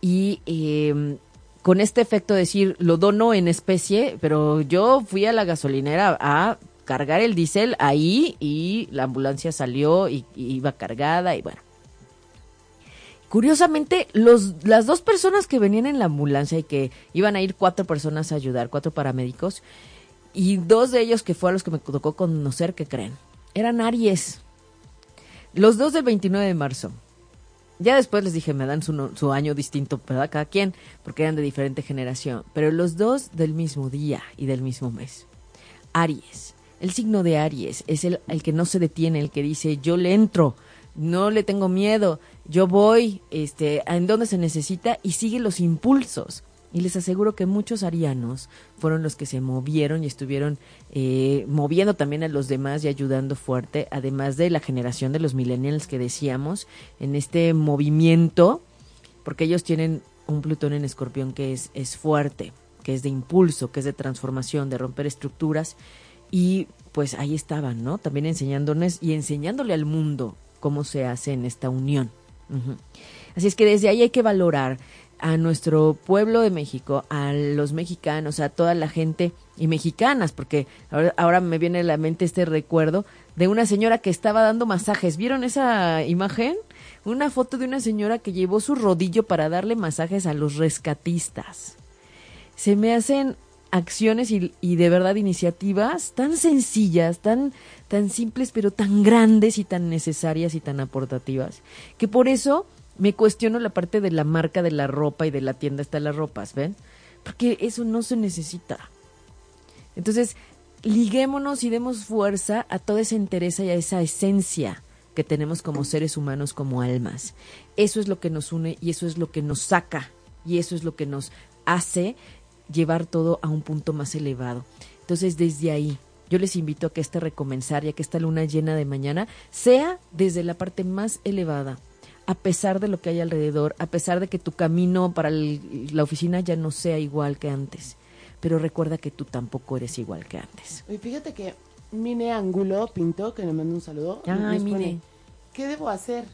Y em, con este efecto de decir, lo dono en especie, pero yo fui a la gasolinera a cargar el diésel ahí y la ambulancia salió y iba cargada y bueno. Curiosamente, los, las dos personas que venían en la ambulancia y que iban a ir cuatro personas a ayudar, cuatro paramédicos, y dos de ellos que fueron los que me tocó conocer, que creen? Eran Aries. Los dos del 29 de marzo. Ya después les dije, me dan su, su año distinto, ¿verdad? Cada quien, porque eran de diferente generación. Pero los dos del mismo día y del mismo mes. Aries. El signo de Aries es el, el que no se detiene, el que dice, yo le entro, no le tengo miedo, yo voy este, en donde se necesita y sigue los impulsos. Y les aseguro que muchos arianos fueron los que se movieron y estuvieron eh, moviendo también a los demás y ayudando fuerte, además de la generación de los millennials que decíamos, en este movimiento, porque ellos tienen un Plutón en escorpión que es, es fuerte, que es de impulso, que es de transformación, de romper estructuras. Y pues ahí estaban, ¿no? También enseñándonos y enseñándole al mundo cómo se hace en esta unión. Así es que desde ahí hay que valorar a nuestro pueblo de México, a los mexicanos, a toda la gente y mexicanas, porque ahora, me viene a la mente este recuerdo de una señora que estaba dando masajes. ¿Vieron esa imagen? Una foto de una señora que llevó su rodillo para darle masajes a los rescatistas. Se me hacen acciones y, y de verdad iniciativas tan sencillas, tan tan simples pero tan grandes y tan necesarias y tan aportativas, que por eso me cuestiono la parte de la marca de la ropa y de la tienda está las ropas, ¿ven? Porque eso no se necesita. Entonces, liguémonos y demos fuerza a toda esa interés y a esa esencia que tenemos como seres humanos, como almas. Eso es lo que nos une y eso es lo que nos saca y eso es lo que nos hace llevar todo a un punto más elevado. Entonces, desde ahí, yo les invito a que este recomenzar, ya que esta luna llena de mañana, sea desde la parte más elevada, a pesar de lo que hay alrededor, a pesar de que tu camino para la oficina ya no sea igual que antes. Pero recuerda que tú tampoco eres igual que antes. Y fíjate que Mine Angulo Pinto, que me manda un saludo, Ay, Mine. ¿qué debo hacer?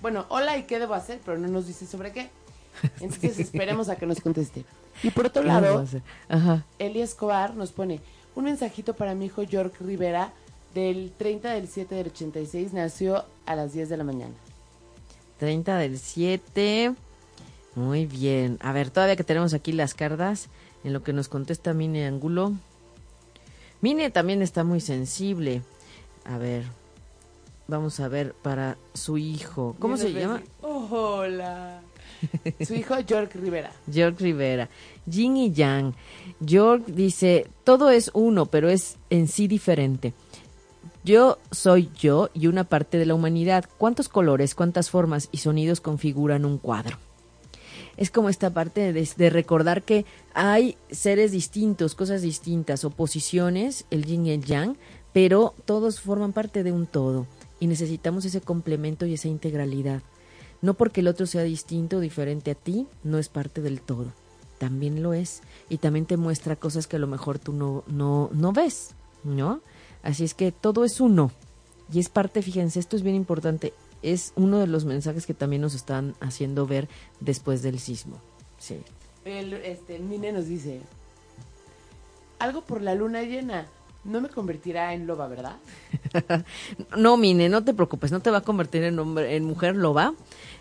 Bueno, hola y qué debo hacer, pero no nos dice sobre qué. Entonces esperemos a que nos conteste. Y por otro lado, Ajá. Eli Escobar nos pone un mensajito para mi hijo York Rivera del 30 del 7 del 86, nació a las 10 de la mañana. 30 del 7. Muy bien. A ver, todavía que tenemos aquí las cartas, en lo que nos contesta Mine Angulo. Mine también está muy sensible. A ver, vamos a ver para su hijo. ¿Cómo se llama? hola. Su hijo York Rivera. York Rivera. Yin y Yang. York dice, todo es uno, pero es en sí diferente. Yo soy yo y una parte de la humanidad. ¿Cuántos colores, cuántas formas y sonidos configuran un cuadro? Es como esta parte de, recordar que hay seres distintos, cosas distintas, oposiciones, el yin y el yang, pero todos forman parte de un todo y necesitamos ese complemento y esa integralidad. No porque el otro sea distinto o diferente a ti, no es parte del todo. También lo es. Y también te muestra cosas que a lo mejor tú no, no, no ves, ¿no? Así es que todo es uno. Y es parte, fíjense, esto es bien importante. Es uno de los mensajes que también nos están haciendo ver después del sismo. Sí. El, este, Mine nos dice, algo por la luna llena no me convertirá en loba, ¿verdad? no, Mine, no te preocupes, no te va a convertir en, hombre, en mujer loba,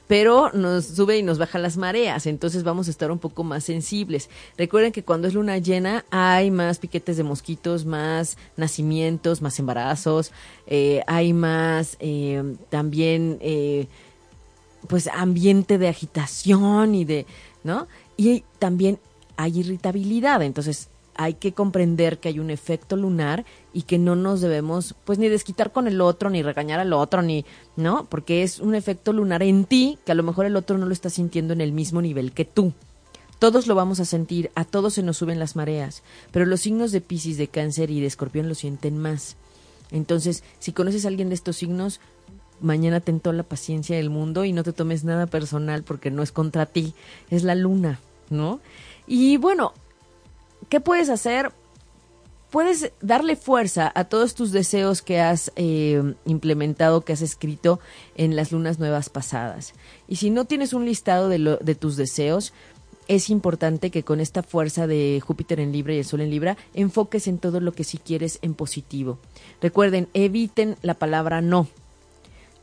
pero nos sube y nos baja las mareas, entonces vamos a estar un poco más sensibles. Recuerden que cuando es luna llena hay más piquetes de mosquitos, más nacimientos, más embarazos, eh, hay más eh, también, eh, pues, ambiente de agitación y de, ¿no? Y también hay irritabilidad, entonces hay que comprender que hay un efecto lunar y que no nos debemos pues ni desquitar con el otro ni regañar al otro ni no porque es un efecto lunar en ti que a lo mejor el otro no lo está sintiendo en el mismo nivel que tú. Todos lo vamos a sentir a todos se nos suben las mareas pero los signos de Piscis de Cáncer y de Escorpión lo sienten más. Entonces si conoces a alguien de estos signos mañana ten toda la paciencia del mundo y no te tomes nada personal porque no es contra ti es la luna no y bueno ¿qué puedes hacer? Puedes darle fuerza a todos tus deseos que has eh, implementado, que has escrito en las lunas nuevas pasadas. Y si no tienes un listado de, lo, de tus deseos, es importante que con esta fuerza de Júpiter en Libra y el Sol en Libra enfoques en todo lo que sí quieres en positivo. Recuerden, eviten la palabra no.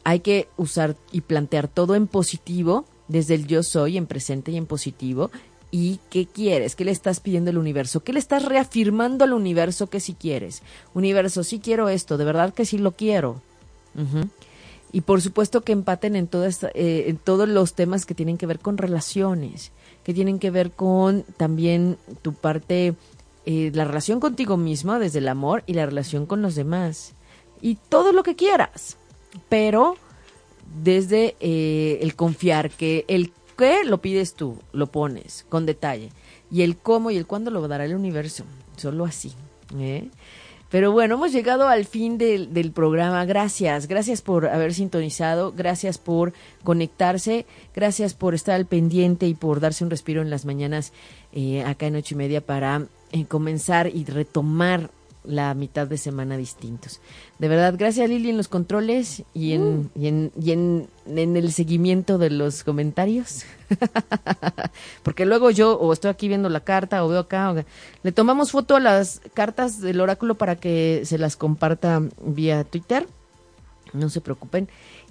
Hay que usar y plantear todo en positivo, desde el yo soy, en presente y en positivo, ¿Y qué quieres? ¿Qué le estás pidiendo al universo? ¿Qué le estás reafirmando al universo que sí quieres? Universo, sí quiero esto, de verdad que sí lo quiero. Y por supuesto que empaten en, eh, en todos los temas que tienen que ver con relaciones, que tienen que ver con también tu parte, eh, la relación contigo mismo desde el amor y la relación con los demás. Y todo lo que quieras, pero desde eh, el confiar que el qué lo pides tú, lo pones con detalle. Y el cómo y el cuándo lo dará el universo. Solo así. ¿eh? Pero bueno, hemos llegado al fin del, programa. Gracias, gracias por haber sintonizado, gracias por conectarse, gracias por estar al pendiente y por darse un respiro en las mañanas eh, acá en ocho y media para eh, comenzar y retomar la mitad de semana distintos. De verdad, gracias Lili en los controles y en, Uh. y en, y en, en el seguimiento de los comentarios. Porque luego yo o estoy aquí viendo la carta o veo acá, o- le tomamos foto a las cartas del oráculo para que se las comparta vía Twitter. No se preocupen.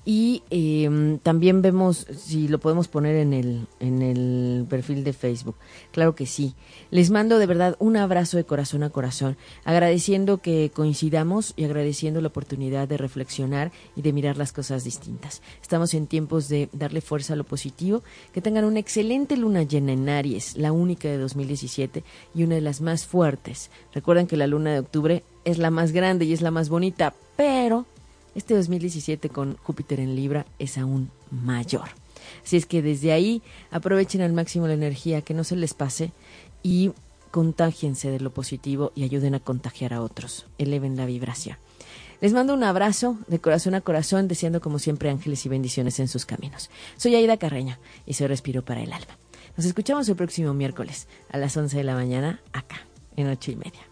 Y eh, también vemos si lo podemos poner en el, en el perfil de Facebook. Claro que sí. Les mando de verdad un abrazo de corazón a corazón, agradeciendo que coincidamos y agradeciendo la oportunidad de reflexionar y de mirar las cosas distintas. Estamos en tiempos de darle fuerza a lo positivo. Que tengan una excelente luna llena en Aries, la única de 2017 y una de las más fuertes. Recuerden que la luna de octubre es la más grande y es la más bonita, pero este 2017 con Júpiter en Libra es aún mayor. Así es que desde ahí aprovechen al máximo la energía, que no se les pase y contágiense de lo positivo y ayuden a contagiar a otros. Eleven la vibración. Les mando un abrazo de corazón a corazón, deseando como siempre ángeles y bendiciones en sus caminos. Soy Aida Carreño y soy Respiro para el Alma. Nos escuchamos el próximo miércoles a las 11 de la mañana acá, en ocho y media.